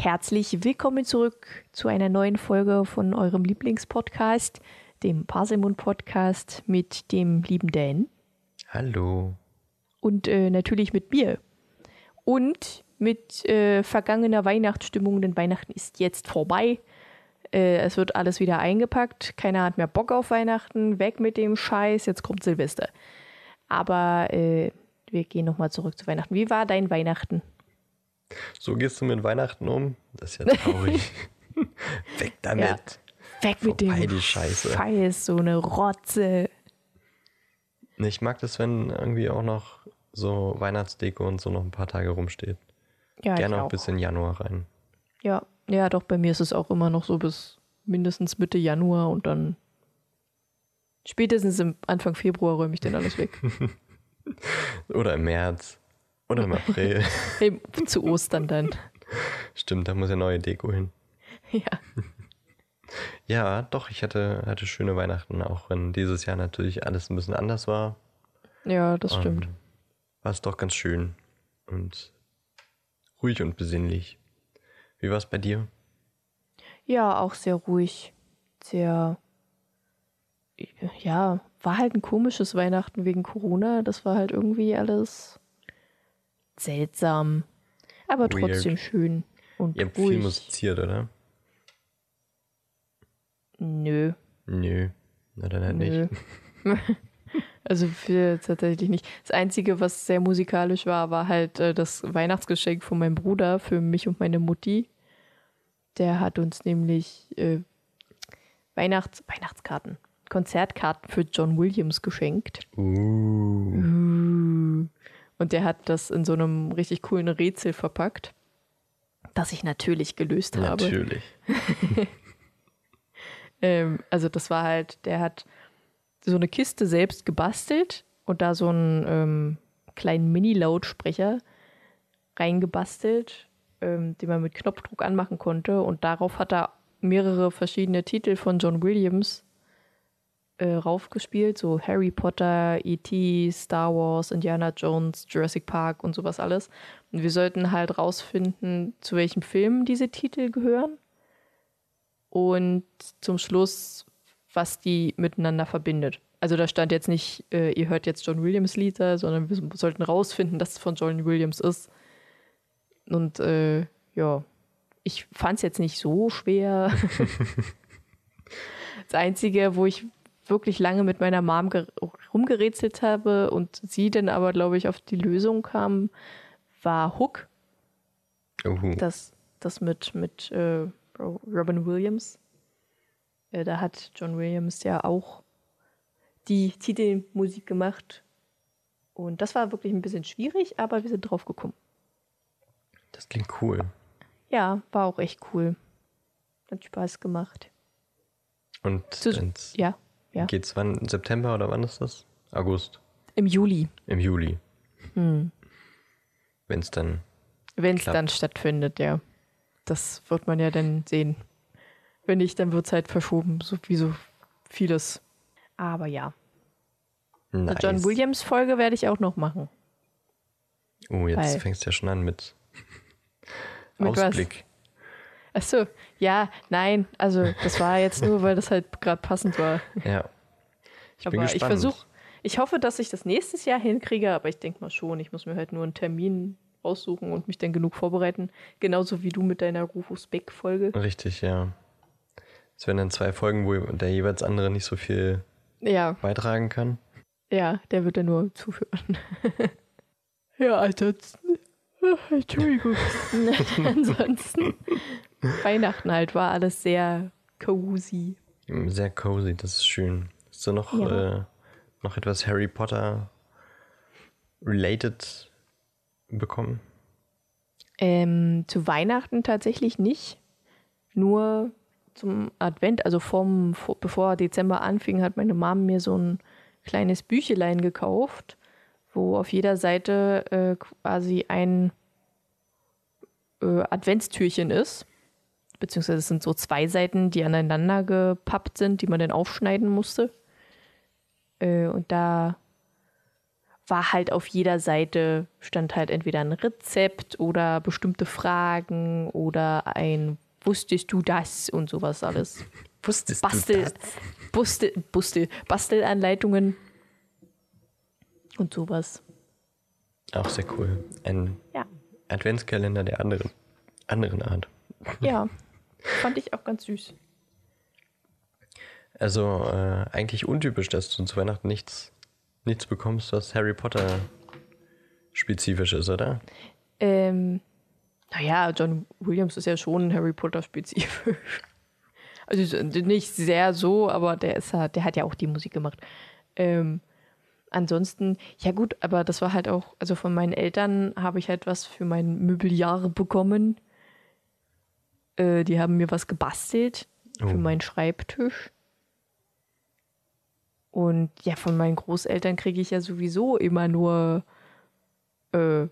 herzlich willkommen zurück zu einer neuen Folge von eurem Lieblingspodcast, dem Parsemund Podcast mit dem lieben Dan. Hallo. Und äh, natürlich mit mir. Und mit äh, vergangener Weihnachtsstimmung, denn Weihnachten ist jetzt vorbei. Äh, es wird alles wieder eingepackt. Keiner hat mehr Bock auf Weihnachten. Weg mit dem Scheiß. Jetzt kommt Silvester. Aber äh, wir gehen nochmal zurück zu Weihnachten. Wie war dein Weihnachten? So gehst du mit Weihnachten um? Das ist ja traurig. Weg damit. Ja. Weg mit Vorbei dem die Scheiße. Scheiß, so eine Rotze. Ich mag das, wenn irgendwie auch noch so Weihnachtsdeko und so noch ein paar Tage rumsteht. Ja, Gerne auch bis in Januar rein. Ja, ja, doch, bei mir ist es auch immer noch so bis mindestens Mitte Januar und dann spätestens im Anfang Februar räume ich den alles weg. Oder im März. Oder im April. Zu Ostern dann. Stimmt, da muss ja neue Deko hin. Ja. Ja, doch, ich hatte, hatte schöne Weihnachten, auch wenn dieses Jahr natürlich alles ein bisschen anders war. Ja, das ähm, stimmt. War es doch ganz schön und ruhig und besinnlich. Wie war es bei dir? Ja, auch sehr ruhig. Sehr, ja, war halt ein komisches Weihnachten wegen Corona. Das war halt irgendwie alles seltsam, aber Weird. trotzdem schön und Ihr habt ruhig. viel musiziert, oder? Nö. Nö. Na dann halt Nö. nicht. also für tatsächlich nicht. Das Einzige, was sehr musikalisch war, war halt äh, das Weihnachtsgeschenk von meinem Bruder für mich und meine Mutti. Der hat uns nämlich äh, Weihnachts Weihnachtskarten, Konzertkarten für John Williams geschenkt. Uh. uh. Und der hat das in so einem richtig coolen Rätsel verpackt, das ich natürlich gelöst habe. Natürlich. ähm, also das war halt, der hat so eine Kiste selbst gebastelt und da so einen ähm, kleinen Mini-Lautsprecher reingebastelt, ähm, den man mit Knopfdruck anmachen konnte. Und darauf hat er mehrere verschiedene Titel von John Williams äh, raufgespielt, so Harry Potter, E.T., Star Wars, Indiana Jones, Jurassic Park und sowas alles. Und wir sollten halt rausfinden, zu welchem Film diese Titel gehören. Und zum Schluss, was die miteinander verbindet. Also da stand jetzt nicht, äh, ihr hört jetzt John Williams Lieder, sondern wir sollten rausfinden, dass es von John Williams ist. Und äh, ja, ich fand es jetzt nicht so schwer. das Einzige, wo ich wirklich lange mit meiner Mom rumgerätselt habe und sie dann aber, glaube ich, auf die Lösung kam, war Hook. Uhu. Das, das mit, mit äh, Robin Williams. Äh, da hat John Williams ja auch die Titelmusik gemacht. Und das war wirklich ein bisschen schwierig, aber wir sind drauf gekommen. Das klingt cool. Ja, war auch echt cool. Hat Spaß gemacht. Und Zu, ja. Ja. Geht's wann? September oder wann ist das? August. Im Juli. Im Juli. Hm. Wenn es dann. Wenn es dann stattfindet, ja. Das wird man ja dann sehen. Wenn nicht, dann wird es halt verschoben, so wie so vieles. Aber ja. Nice. Eine John Williams Folge werde ich auch noch machen. Oh, jetzt Weil, fängst du ja schon an mit, mit Ausblick. Ach so, ja, nein, also das war jetzt nur, weil das halt gerade passend war. Ja. Ich aber bin gespannt. ich versuche, ich hoffe, dass ich das nächstes Jahr hinkriege, aber ich denke mal schon, ich muss mir halt nur einen Termin raussuchen und mich dann genug vorbereiten. Genauso wie du mit deiner Rufus Beck-Folge. Richtig, ja. Es werden dann zwei Folgen, wo der jeweils andere nicht so viel ja. beitragen kann. Ja, der wird dann nur zuführen. ja, ansonsten. Entschuldigung. ansonsten Weihnachten halt war alles sehr cozy. Sehr cozy, das ist schön. Hast du noch, ja. äh, noch etwas Harry Potter related bekommen? Ähm, zu Weihnachten tatsächlich nicht. Nur zum Advent, also vom, vor, bevor Dezember anfing, hat meine Mom mir so ein kleines Büchelein gekauft, wo auf jeder Seite äh, quasi ein äh, Adventstürchen ist beziehungsweise es sind so zwei Seiten, die aneinander gepappt sind, die man dann aufschneiden musste. Äh, und da war halt auf jeder Seite, stand halt entweder ein Rezept oder bestimmte Fragen oder ein Wusstest du das und sowas alles. Wusstest Bastel, du das? Bustel, Bustel, Bastelanleitungen und sowas. Auch sehr cool. Ein ja. Adventskalender der anderen, anderen Art. Ja, fand ich auch ganz süß. Also äh, eigentlich untypisch, dass du zu Weihnachten nichts, nichts bekommst, was Harry Potter spezifisch ist, oder? Ähm, naja, John Williams ist ja schon Harry Potter spezifisch. Also nicht sehr so, aber der ist halt, der hat ja auch die Musik gemacht. Ähm, ansonsten, ja gut, aber das war halt auch, also von meinen Eltern habe ich halt was für mein Möbeljahr bekommen. Äh, die haben mir was gebastelt oh. für meinen Schreibtisch. Und ja, von meinen Großeltern kriege ich ja sowieso immer nur äh,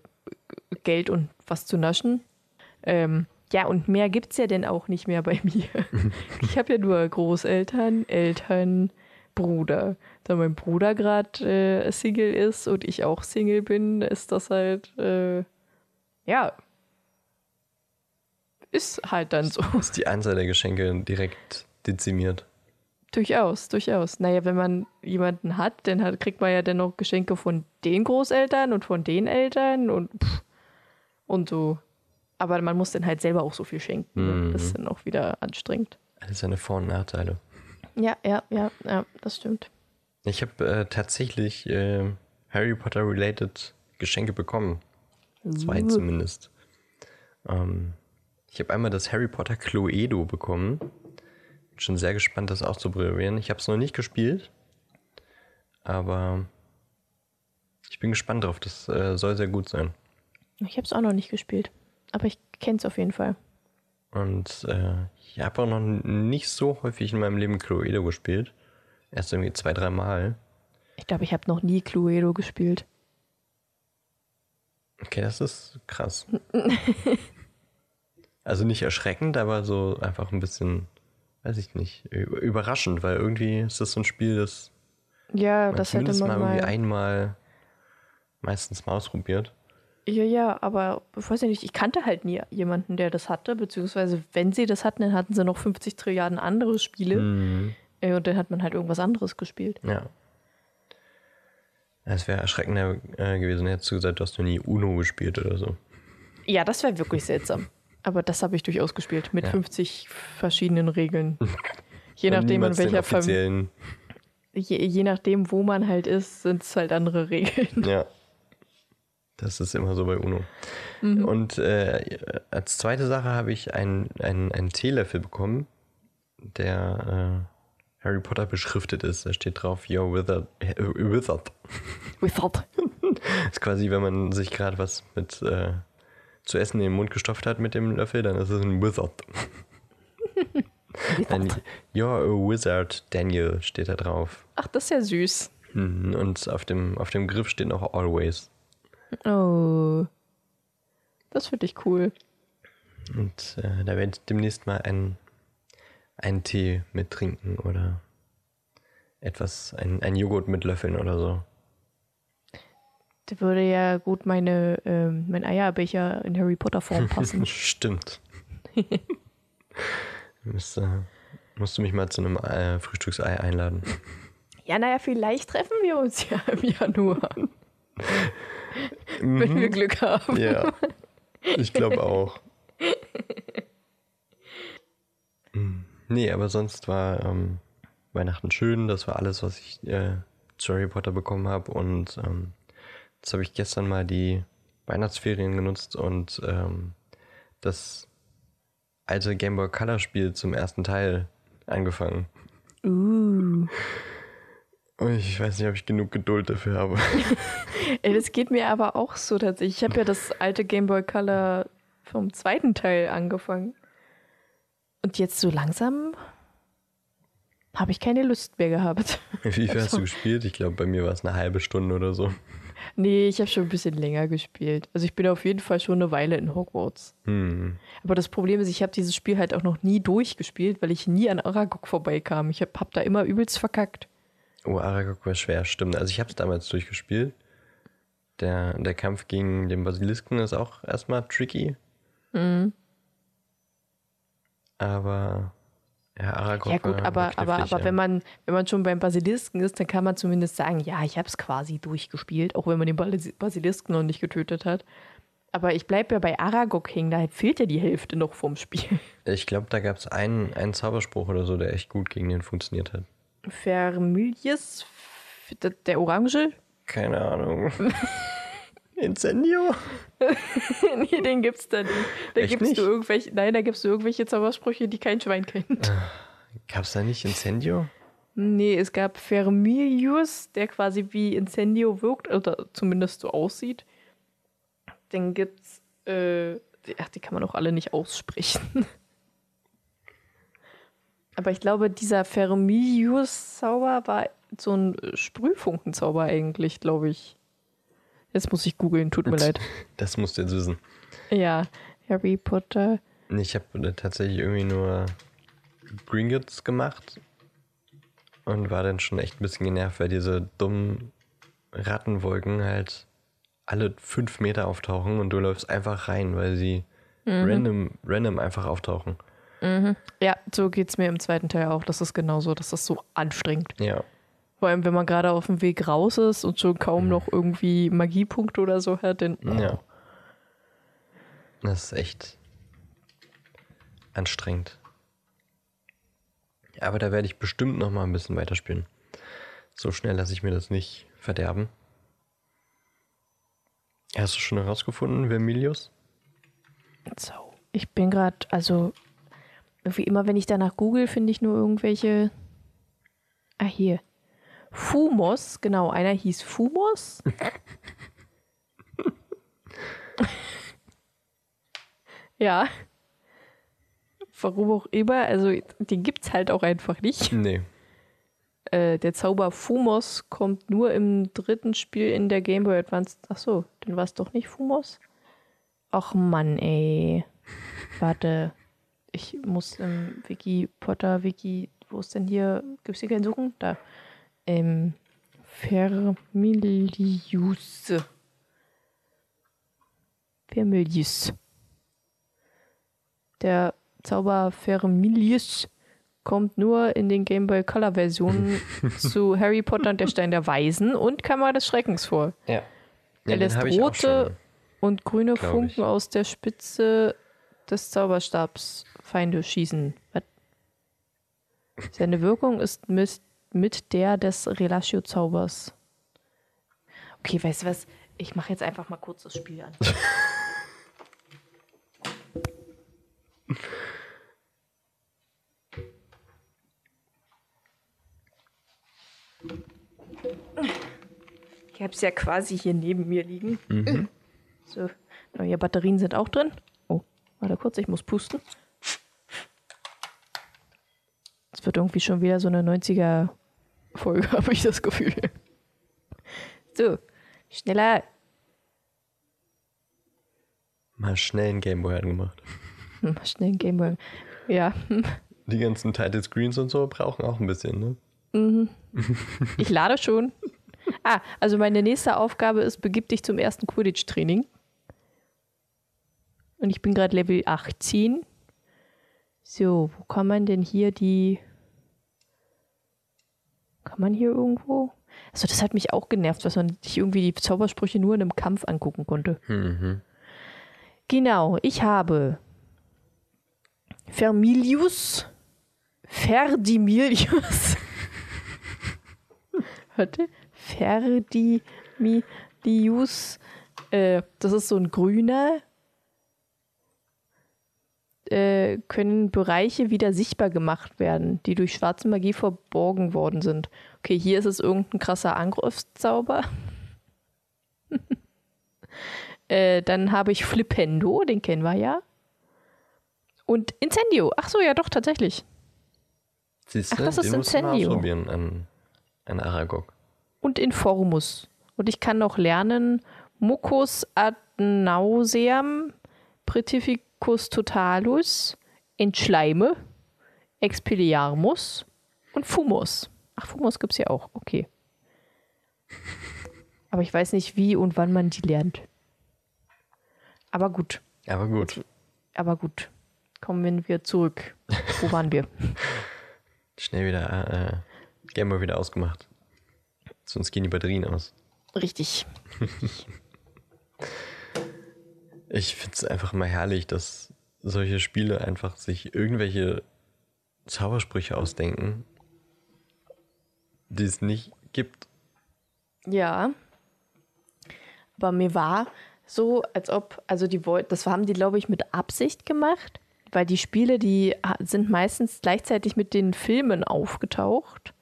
Geld und was zu naschen. Ähm, ja, und mehr gibt es ja denn auch nicht mehr bei mir. ich habe ja nur Großeltern, Eltern, Bruder. Da mein Bruder gerade äh, Single ist und ich auch Single bin, ist das halt, äh, ja, ist halt dann so. Ist die Anzahl der Geschenke direkt dezimiert? Durchaus, durchaus. Naja, wenn man jemanden hat, dann hat, kriegt man ja dann noch Geschenke von den Großeltern und von den Eltern und, pff, und so. Aber man muss dann halt selber auch so viel schenken. Mhm. Das ist dann auch wieder anstrengend. Alles seine Vor- und Nachteile. Ja, ja, ja, ja, das stimmt. Ich habe äh, tatsächlich äh, Harry Potter-related Geschenke bekommen. Zwei uh. zumindest. Ähm, ich habe einmal das Harry Potter Cluedo bekommen. Bin schon sehr gespannt, das auszuprobieren. Ich habe es noch nicht gespielt, aber ich bin gespannt drauf. Das äh, soll sehr gut sein. Ich habe es auch noch nicht gespielt. Aber ich kenne es auf jeden Fall. Und äh, ich habe auch noch nicht so häufig in meinem Leben Cluedo gespielt. Erst irgendwie zwei, drei Mal. Ich glaube, ich habe noch nie Cluedo gespielt. Okay, das ist krass. also nicht erschreckend, aber so einfach ein bisschen, weiß ich nicht, überraschend, weil irgendwie ist das so ein Spiel, das ja, das hätte man mal irgendwie einmal meistens mal ausprobiert. Ja, ja, aber ich weiß nicht, ich kannte halt nie jemanden, der das hatte, beziehungsweise wenn sie das hatten, dann hatten sie noch 50 Trilliarden andere Spiele mhm. und dann hat man halt irgendwas anderes gespielt. Ja. Es wäre erschreckender äh, gewesen, hättest du gesagt, du hast noch nie Uno gespielt oder so. Ja, das wäre wirklich seltsam. Aber das habe ich durchaus gespielt, mit ja. 50 verschiedenen Regeln. je nachdem, in welcher Familie. Je, je nachdem, wo man halt ist, sind es halt andere Regeln. Ja. Das ist immer so bei UNO. Mhm. Und äh, als zweite Sache habe ich einen, einen, Teelöffel bekommen, der äh, Harry Potter beschriftet ist. Da steht drauf, You're withered. Äh, withered. Withered. ist quasi, wenn man sich gerade was mit äh, zu essen in den Mund gestopft hat mit dem Löffel, dann ist es ein Wizard. ein, You're a Wizard, Daniel, steht da drauf. Ach, das ist ja süß. Mhm. Und auf dem, auf dem Griff steht noch Always. Oh. Das finde ich cool. Und äh, da werde ich demnächst mal einen, einen Tee mit trinken oder etwas, ein, ein Joghurt mitlöffeln oder so. Da würde ja gut meine, ähm, mein Eierbecher in Harry Potter Form passen. Stimmt. Müsste, musst du mich mal zu einem äh, Frühstücksei einladen. Ja, naja, vielleicht treffen wir uns ja im Januar. wenn wir mhm. Glück haben. Ja, ich glaube auch. Nee, aber sonst war ähm, Weihnachten schön. Das war alles, was ich äh, zu Harry Potter bekommen habe. Und ähm, jetzt habe ich gestern mal die Weihnachtsferien genutzt und ähm, das alte Game Boy Color Spiel zum ersten Teil angefangen. Uh. Ich weiß nicht, ob ich genug Geduld dafür habe. Ey, das geht mir aber auch so tatsächlich. Ich habe ja das alte Game Boy Color vom zweiten Teil angefangen. Und jetzt so langsam habe ich keine Lust mehr gehabt. Wie viel also. hast du gespielt? Ich glaube, bei mir war es eine halbe Stunde oder so. Nee, ich habe schon ein bisschen länger gespielt. Also ich bin auf jeden Fall schon eine Weile in Hogwarts. Hm. Aber das Problem ist, ich habe dieses Spiel halt auch noch nie durchgespielt, weil ich nie an Aragog vorbeikam. Ich habe hab da immer übelst verkackt. Oh, Aragog war schwer, stimmt. Also ich habe es damals durchgespielt. der, der Kampf gegen den Basilisken ist auch erstmal tricky. Mhm. Aber ja, Aragog Ja gut, aber, aber, aber wenn, man, wenn man schon beim Basilisken ist, dann kann man zumindest sagen, ja, ich habe es quasi durchgespielt, auch wenn man den Basilisken noch nicht getötet hat. Aber ich bleibe ja bei Aragog hängen, da fehlt ja die Hälfte noch vom Spiel. Ich glaube, da gab es einen, einen Zauberspruch oder so, der echt gut gegen den funktioniert hat. Vermilius, der Orange? Keine Ahnung. Incendio? nee, den gibt's da nicht. Da Echt gibst nicht? du irgendwelche, nein, da gibst du irgendwelche Zaubersprüche, die kein Schwein kennt. Gab's da nicht Incendio? Nee, es gab Vermilius, der quasi wie Incendio wirkt, oder zumindest so aussieht. Dann gibt's, äh, die, ach, die kann man auch alle nicht aussprechen. Aber ich glaube, dieser Vermilius-Zauber war so ein Sprühfunkenzauber eigentlich, glaube ich. Jetzt muss ich googeln, tut mir leid. Das musst du jetzt wissen. Ja, Harry Potter. Ich habe tatsächlich irgendwie nur Gringotts gemacht und war dann schon echt ein bisschen genervt, weil diese dummen Rattenwolken halt alle fünf Meter auftauchen und du läufst einfach rein, weil sie random, random einfach auftauchen. Ja, so geht's mir im zweiten Teil auch. Das ist genauso. Das ist so anstrengend. Ja. Vor allem, wenn man gerade auf dem Weg raus ist und schon kaum noch irgendwie Magiepunkte oder so hat, dann. Ja. Das ist echt anstrengend. Aber da werde ich bestimmt noch mal ein bisschen weiterspielen. So schnell lasse ich mir das nicht verderben. Hast du schon herausgefunden, wer Milius? So. Ich bin gerade, also, wie immer, wenn ich danach google, finde ich nur irgendwelche. Ah, hier. Fumos, genau, einer hieß Fumos. ja. Warum auch immer, also den gibt's halt auch einfach nicht. Nee. Äh, der Zauber Fumos kommt nur im dritten Spiel in der Game Boy Advance. Ach so, dann war es doch nicht Fumos. Ach Mann, ey. Warte. Ich muss im Wiki, Potter Wiki, wo ist denn hier? Gibt's hier kein Suchen? Da. Ähm, Vermilius. Vermilius. Der Zauber Vermilius kommt nur in den Game Boy Color Versionen zu Harry Potter und der Stein der Weisen und Kammer des Schreckens vor. Ja. ja Er den lässt rote schon. und grüne Funken ich. aus der Spitze des Zauberstabs Feinde schießen. Was? Seine Wirkung ist mit, mit der des Relatio-Zaubers. Okay, weißt du was? Ich mache jetzt einfach mal kurz das Spiel an. Ich habe es ja quasi hier neben mir liegen. So, neue Batterien sind auch drin. Oh, warte kurz, ich muss pusten. Es wird irgendwie schon wieder so eine 90er-Folge, habe ich das Gefühl. So, schneller. Mal schnell einen Gameboy angemacht. Hm, Schnell ein Gameboy. Ja, Die ganzen Title Screens und so brauchen auch ein bisschen, ne? ich lade schon. Ah, also meine nächste Aufgabe ist, begib dich zum ersten Quidditch-Training. Und ich bin gerade Level 18. So, wo kann man denn hier die. Kann man hier irgendwo? Also, das hat mich auch genervt, dass man sich irgendwie die Zaubersprüche nur in einem Kampf angucken konnte. Mhm. Genau, ich habe Vermilius, Ferdimilius. Warte, Ferdimilius. Äh, das ist so ein grüner. Äh, können Bereiche wieder sichtbar gemacht werden, die durch schwarze Magie verborgen worden sind. Okay, hier ist es irgendein krasser Angriffszauber. Äh, dann habe ich Flipendo, den kennen wir ja. Und Incendio. Ach so, ja doch, tatsächlich. Siehst Ach, das ist Incendio. ausprobieren an, an Aragog. Und Informus. Und ich kann noch lernen Mucus ad nauseam, Pretificus totalus, Entschleime, Expelliarmus und Fumus. Ach, Fumus gibt es ja auch. Okay. Aber ich weiß nicht, wie und wann man die lernt. Aber gut. Aber gut. Aber gut. Kommen wir zurück. Wo waren wir? Schnell wieder, äh, Gameboy wieder ausgemacht. Sonst gehen die Batterien aus. Richtig. Ich finde es einfach mal herrlich, dass solche Spiele einfach sich irgendwelche Zaubersprüche ausdenken, die es nicht gibt. Ja. Aber mir war so, als ob, also die das haben die, glaube ich, mit Absicht gemacht, weil die Spiele, die sind meistens gleichzeitig mit den Filmen aufgetaucht.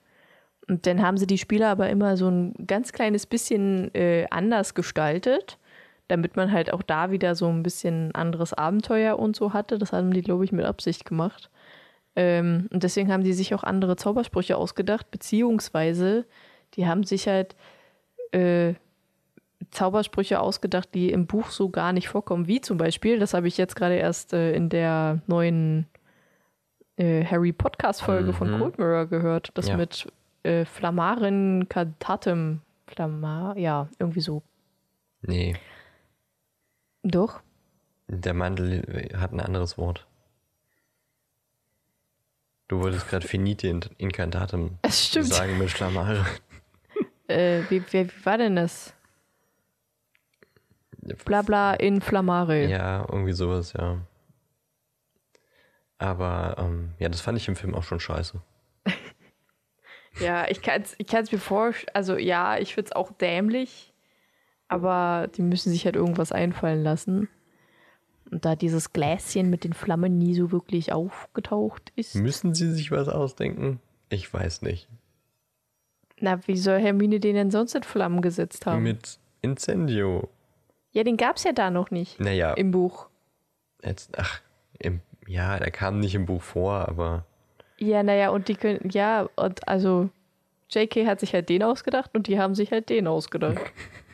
Und dann haben sie die Spiele aber immer so ein ganz kleines bisschen äh, anders gestaltet, damit man halt auch da wieder so ein bisschen anderes Abenteuer und so hatte. Das haben die, glaube ich, mit Absicht gemacht. Ähm, und deswegen haben die sich auch andere Zaubersprüche ausgedacht, beziehungsweise die haben sich halt äh, Zaubersprüche ausgedacht, die im Buch so gar nicht vorkommen. Wie zum Beispiel, das habe ich jetzt gerade erst äh, in der neuen äh, Harry Podcast-Folge mhm. von Cold Mirror gehört. Das ja. mit äh, Flammaren Cantatem. Flammar, ja, irgendwie so. Nee. Doch. Der Mandel hat ein anderes Wort. Du wolltest gerade Finite Incantatem sagen mit Flammare. äh, wie, wie, wie, war denn das? Blabla Inflammare. Ja, irgendwie sowas, ja. Aber ähm, ja, das fand ich im Film auch schon scheiße. ja, ich kann es ich mir vorstellen, also ja, ich finde es auch dämlich, aber die müssen sich halt irgendwas einfallen lassen. Und da dieses Gläschen mit den Flammen nie so wirklich aufgetaucht ist. Müssen sie sich was ausdenken? Ich weiß nicht. Na, wie soll Hermine den denn sonst in Flammen gesetzt haben? Mit Incendio. Ja, den gab es ja da noch nicht. Naja. Im Buch. Jetzt, ach, im, ja, der kam nicht im Buch vor, aber. Ja, naja, und die können, ja, und also JK hat sich halt den ausgedacht und die haben sich halt den ausgedacht.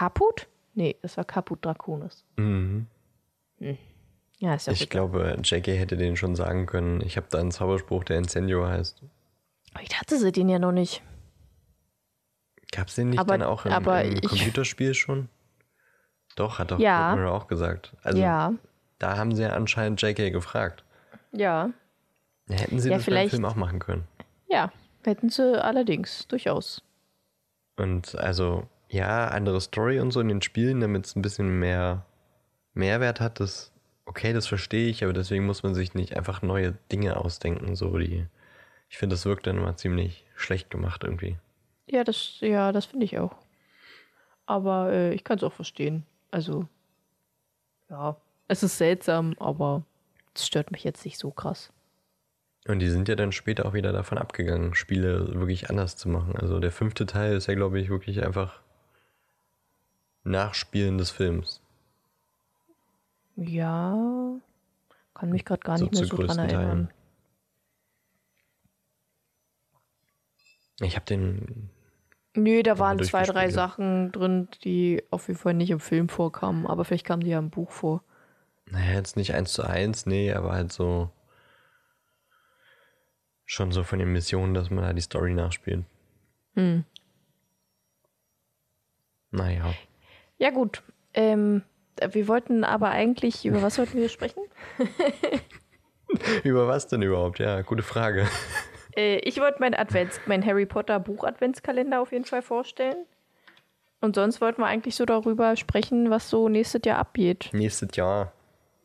Kaput? Nee, das war Kaput Draconis. Mhm. Hm. Ja, ist ja Ich glaube, JK hätte den schon sagen können. Ich habe da einen Zauberspruch, der Incendio heißt. Ich hatte sie den ja noch nicht. Gab es den nicht aber, dann auch im, im Computerspiel schon? Doch, hat doch ja. auch gesagt. Also, ja. Da haben sie ja anscheinend JK gefragt. Ja. Hätten sie ja, das beim Film auch machen können. Ja, hätten sie allerdings, durchaus. Und also, ja, andere Story und so in den Spielen, damit es ein bisschen mehr Mehrwert hat, das okay, das verstehe ich, aber deswegen muss man sich nicht einfach neue Dinge ausdenken, so die. Ich finde, das wirkt dann immer ziemlich schlecht gemacht irgendwie. Ja, das, ja, das finde ich auch. Aber äh, ich kann es auch verstehen. Also, ja, es ist seltsam, aber es stört mich jetzt nicht so krass. Und die sind ja dann später auch wieder davon abgegangen, Spiele wirklich anders zu machen. Also der fünfte Teil ist ja, glaube ich, wirklich einfach Nachspielen des Films. Ja, kann mich gerade gar so nicht mehr so dran erinnern. Teilen. Ich habe den. Nö, da waren zwei, drei Sachen drin, die auf jeden Fall nicht im Film vorkamen, aber vielleicht kamen die ja im Buch vor. Naja, jetzt nicht eins zu eins, nee, aber halt so. Schon so von den Missionen, dass man da die Story nachspielt. Hm. Naja. Ja, gut. Ähm, wir wollten aber eigentlich, über was wollten wir sprechen? über was denn überhaupt? Ja, gute Frage. Äh, ich wollte mein Advents, mein Harry Potter Buch Adventskalender auf jeden Fall vorstellen. Und sonst wollten wir eigentlich so darüber sprechen, was so nächstes Jahr abgeht. Nächstes Jahr.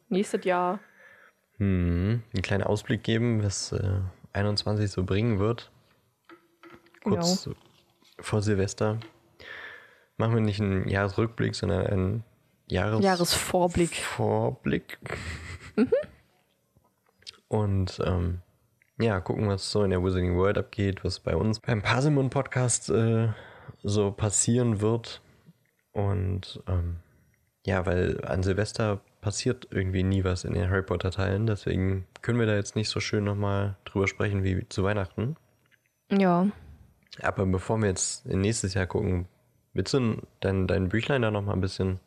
Nächstes Jahr. Hm, einen kleinen Ausblick geben, was äh, 21 so bringen wird. Kurz genau. vor Silvester. Machen wir nicht einen Jahresrückblick, sondern einen Jahres Jahresvorblick. Vorblick. Mhm. Und ähm, ja, gucken, was so in der Wizarding World abgeht, was bei uns beim Parsimon Podcast äh, so passieren wird. Und ähm, ja, weil an Silvester passiert irgendwie nie was in den Harry Potter Teilen, deswegen können wir da jetzt nicht so schön nochmal drüber sprechen wie zu Weihnachten. Ja. Aber bevor wir jetzt in nächstes Jahr gucken, willst du dein, dein Büchlein da nochmal ein bisschen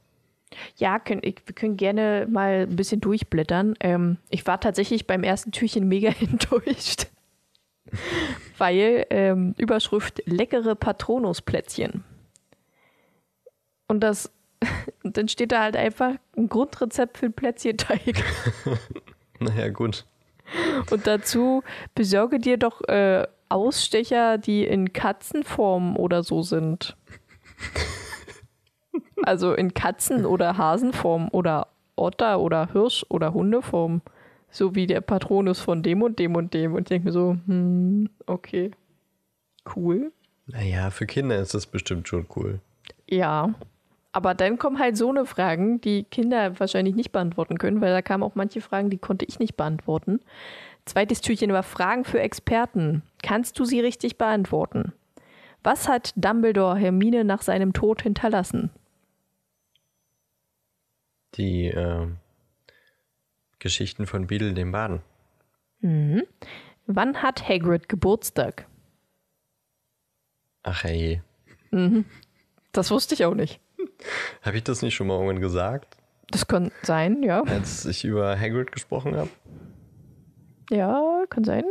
ja, können, ich, wir können gerne mal ein bisschen durchblättern. Ähm, ich war tatsächlich beim ersten Türchen mega enttäuscht. weil ähm, Überschrift leckere Patronusplätzchen. Und das, und dann steht da halt einfach ein Grundrezept für einen Plätzchenteig. Naja, gut. Und dazu besorge dir doch äh, Ausstecher, die in Katzenform oder so sind. Also in Katzen- oder Hasenform oder Otter oder Hirsch oder Hundeform. So wie der Patronus von dem und dem und dem. Und ich denke mir so, hm, okay. Cool. Naja, für Kinder ist das bestimmt schon cool. Ja. Aber dann kommen halt so eine Fragen, die Kinder wahrscheinlich nicht beantworten können, weil da kamen auch manche Fragen, die konnte ich nicht beantworten. Zweites Türchen war Fragen für Experten. Kannst du sie richtig beantworten? Was hat Dumbledore Hermine nach seinem Tod hinterlassen? Die äh, Geschichten von Beadle dem Baden. Mhm. Wann hat Hagrid Geburtstag? Ach hey. Das wusste ich auch nicht. Habe ich das nicht schon mal irgendwann gesagt, Das kann sein, ja. als ich über Hagrid gesprochen habe? Ja, kann sein.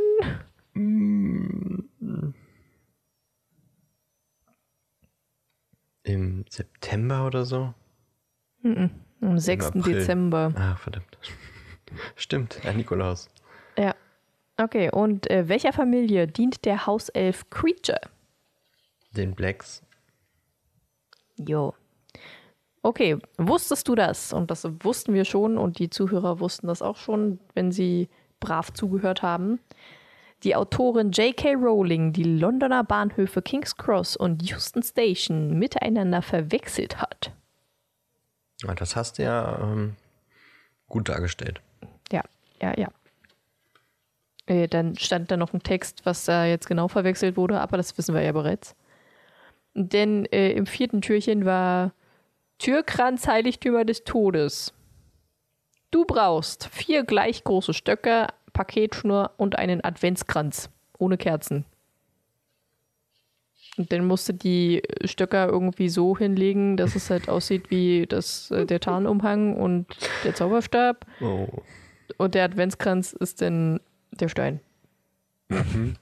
Im September oder so? Am 6. April. Dezember. Ah, verdammt. Stimmt, Herr Nikolaus. Ja. Okay, und äh, welcher Familie dient der Hauself Creature? Den Blacks. Jo. Okay, wusstest du das? Und das wussten wir schon und die Zuhörer wussten das auch schon, wenn sie brav zugehört haben. Die Autorin J.K. Rowling die Londoner Bahnhöfe King's Cross und Euston Station miteinander verwechselt hat. Das hast du ja ähm, gut dargestellt. Ja, ja, ja. Äh, dann stand da noch ein Text, was da jetzt genau verwechselt wurde, aber das wissen wir ja bereits. Denn äh, im vierten Türchen war Türkranz Heiligtümer des Todes. Du brauchst vier gleich große Stöcke, Paketschnur und einen Adventskranz ohne Kerzen. Und dann musste die Stöcker irgendwie so hinlegen, dass es halt aussieht wie das, äh, der Tarnumhang und der Zauberstab. Oh. Und der Adventskranz ist dann der Stein.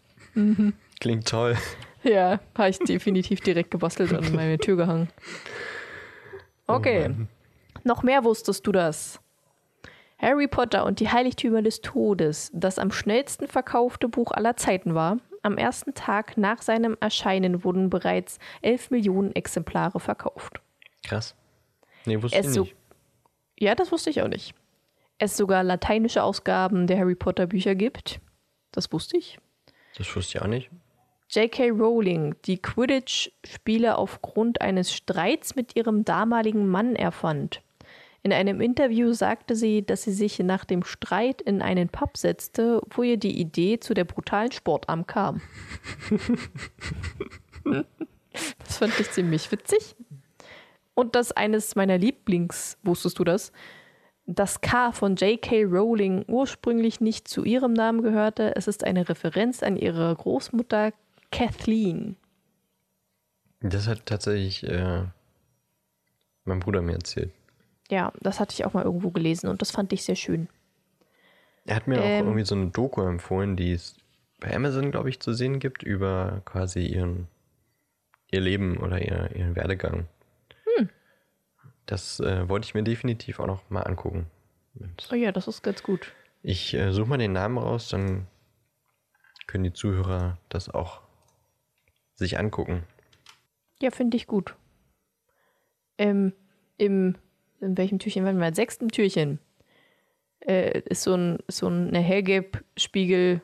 Klingt toll. Ja, habe ich definitiv direkt gebastelt und an meine Tür gehangen. Okay. Noch mehr wusstest du das. Harry Potter und die Heiligtümer des Todes, das am schnellsten verkaufte Buch aller Zeiten war. Am ersten Tag nach seinem Erscheinen wurden bereits 11 Millionen Exemplare verkauft. Krass. Nee, wusste Es ich so nicht. ja, das wusste ich auch nicht. Es sogar lateinische Ausgaben der Harry Potter Bücher gibt. Das wusste ich. Das wusste ich auch nicht. J.K. Rowling, die Quidditch-Spiele aufgrund eines Streits mit ihrem damaligen Mann erfand. In einem Interview sagte sie, dass sie sich nach dem Streit in einen Pub setzte, wo ihr die Idee zu der brutalen Sportarm kam. das fand ich ziemlich witzig. Und das eines meiner Lieblings, wusstest du das? Das K von J.K. Rowling ursprünglich nicht zu ihrem Namen gehörte. Es ist eine Referenz an ihre Großmutter Kathleen. Das hat tatsächlich äh, mein Bruder mir erzählt. Ja, das hatte ich auch mal irgendwo gelesen und das fand ich sehr schön. Er hat mir auch Ähm. irgendwie so eine Doku empfohlen, die es bei Amazon, glaube ich, zu sehen gibt, über quasi ihren ihr Leben oder ihr, ihren Werdegang. Hm. Das äh, wollte ich mir definitiv auch noch mal angucken. Und Oh ja, das ist ganz gut. ich äh, suche mal den Namen raus, dann können die Zuhörer das auch sich angucken. Ja, finde ich gut. Ähm, im, in welchem Türchen waren wir? Im sechsten Türchen äh, ist so ein, so ein eine Hellgelb-Spiegel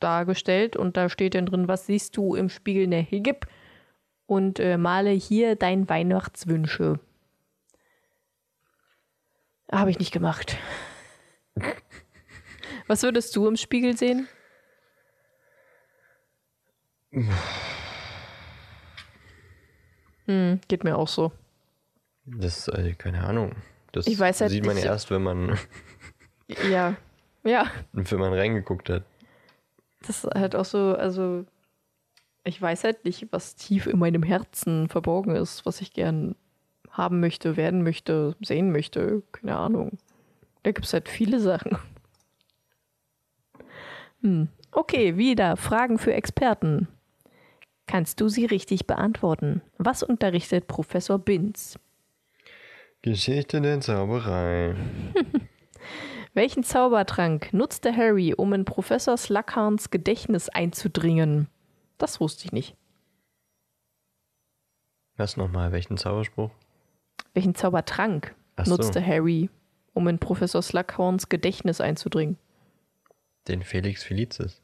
dargestellt und da steht dann drin, was siehst du im Spiegel der Hellgelb? Und äh, male hier dein Weihnachtswünsche. Habe ich nicht gemacht. Was würdest du im Spiegel sehen? Hm, geht mir auch so. Das, äh, keine Ahnung. Das Ich weiß halt sieht man nicht- erst, wenn man, Ja. Ja, wenn man reingeguckt hat. das ist halt auch so, also ich weiß halt nicht, was tief in meinem Herzen verborgen ist, was ich gern haben möchte, werden möchte, sehen möchte, keine Ahnung. Da gibt es halt viele Sachen. Hm. Okay, wieder Fragen für Experten. Kannst du sie richtig beantworten? Was unterrichtet Professor Binz? Geschichte der Zauberei. Welchen Zaubertrank nutzte Harry, um in Professor Slughorns Gedächtnis einzudringen? Das wusste ich nicht. Was nochmal? Welchen Zauberspruch? Welchen Zaubertrank Ach so. nutzte Harry, um in Professor Slughorns Gedächtnis einzudringen? Den Felix Felicis.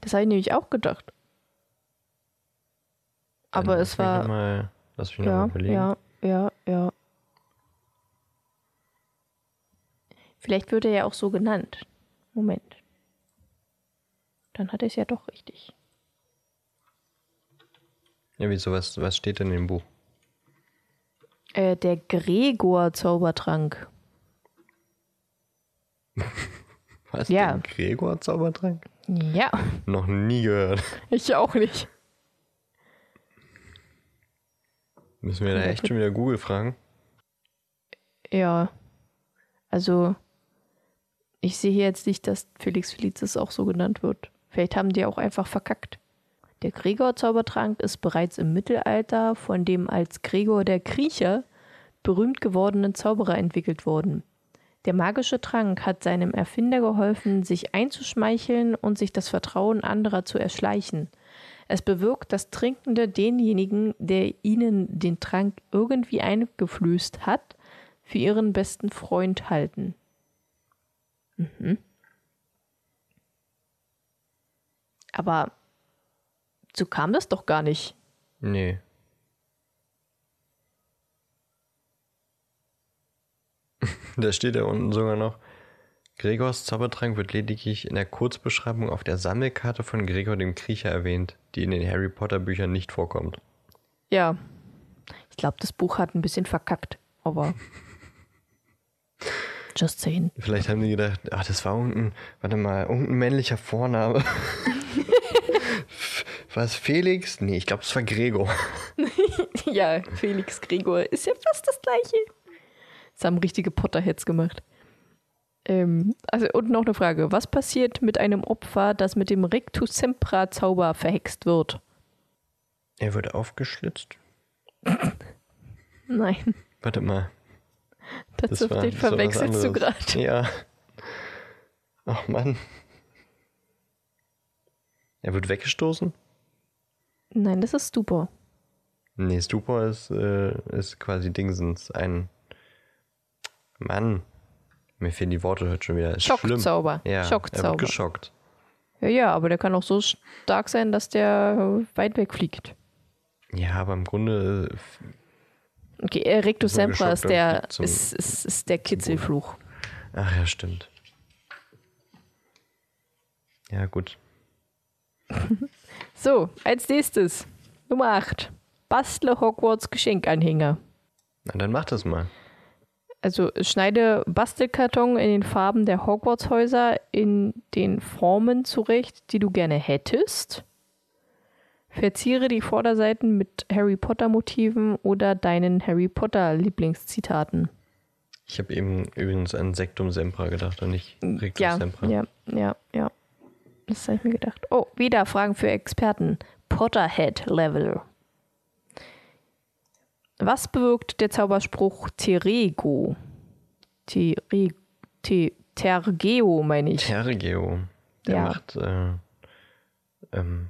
Das habe ich nämlich auch gedacht. Dann Aber lass es war. Mal, lass mich noch mal Ja, überlegen. ja, ja, ja. Vielleicht wird er ja auch so genannt. Moment. Dann hat er es ja doch richtig. Ja, wieso? Was, was steht denn im Buch? Äh, der Gregor-Zaubertrank. Was? Ja. Den Gregor-Zaubertrank? Ja, Noch nie gehört. ich auch nicht. Müssen wir da echt schon wieder Google fragen? Ja. Also, ich sehe jetzt nicht, dass Felix Felicis auch so genannt wird. Vielleicht haben die auch einfach verkackt. Der Gregor-Zaubertrank ist bereits im Mittelalter von dem als Gregor der Kriecher berühmt gewordenen Zauberer entwickelt worden. Der magische Trank hat seinem Erfinder geholfen, sich einzuschmeicheln und sich das Vertrauen anderer zu erschleichen. Es bewirkt, dass Trinkende denjenigen, der ihnen den Trank irgendwie eingeflößt hat, für ihren besten Freund halten. Mhm. Aber so kam das doch gar nicht. Nee. da steht ja unten sogar noch. Gregors Zaubertrank wird lediglich in der Kurzbeschreibung auf der Sammelkarte von Gregor dem Kriecher erwähnt, die in den Harry Potter Büchern nicht vorkommt. Ja. Ich glaube, das Buch hat ein bisschen verkackt, aber. Just saying. Vielleicht haben die gedacht, ach, das war irgendein, warte mal, irgendein männlicher Vorname. war es Felix? Nee, ich glaube, es war Gregor. ja, Felix Gregor ist ja fast das gleiche. Das haben richtige Potterheads gemacht. Ähm, also, und noch eine Frage. Was passiert mit einem Opfer, das mit dem Rectus Sempra Zauber verhext wird? Er wird aufgeschlitzt. Nein, Warte mal. Das, das war- den das verwechselst du gerade. Ja. Ach Mann. Er wird weggestoßen? Nein, das ist Stupor. Nee, Stupor ist, äh, ist quasi Dingsens. Ein. Mann. Mir fehlen die Worte heute schon wieder. Ist schlimm. Schockzauber. Ja, er wird Schockzauber. geschockt. Ja, ja, aber der kann auch so stark sein, dass der äh, weit weg fliegt. Ja, aber im Grunde. Okay, äh, Rectus Sempra ist der, ist, ist, ist der Kitzelfluch. Ach ja, stimmt. Ja, gut. So, als nächstes. Nummer 8. Bastle Hogwarts Geschenkanhänger. Na, dann mach das mal. Also schneide Bastelkarton in den Farben der Hogwarts-Häuser in den Formen zurecht, die du gerne hättest. Verziere die Vorderseiten mit Harry Potter-Motiven oder deinen Harry Potter-Lieblingszitaten. Ich habe eben übrigens an Sektum Sempra gedacht und nicht Rectus Ja, Sempra. ja, ja, ja. Das habe ich mir gedacht. Oh, wieder Fragen für Experten. Potterhead-Level. Was bewirkt der Zauberspruch Terego? Tere, te, Tergeo, meine ich. Tergeo. Der Ja. macht äh, ähm,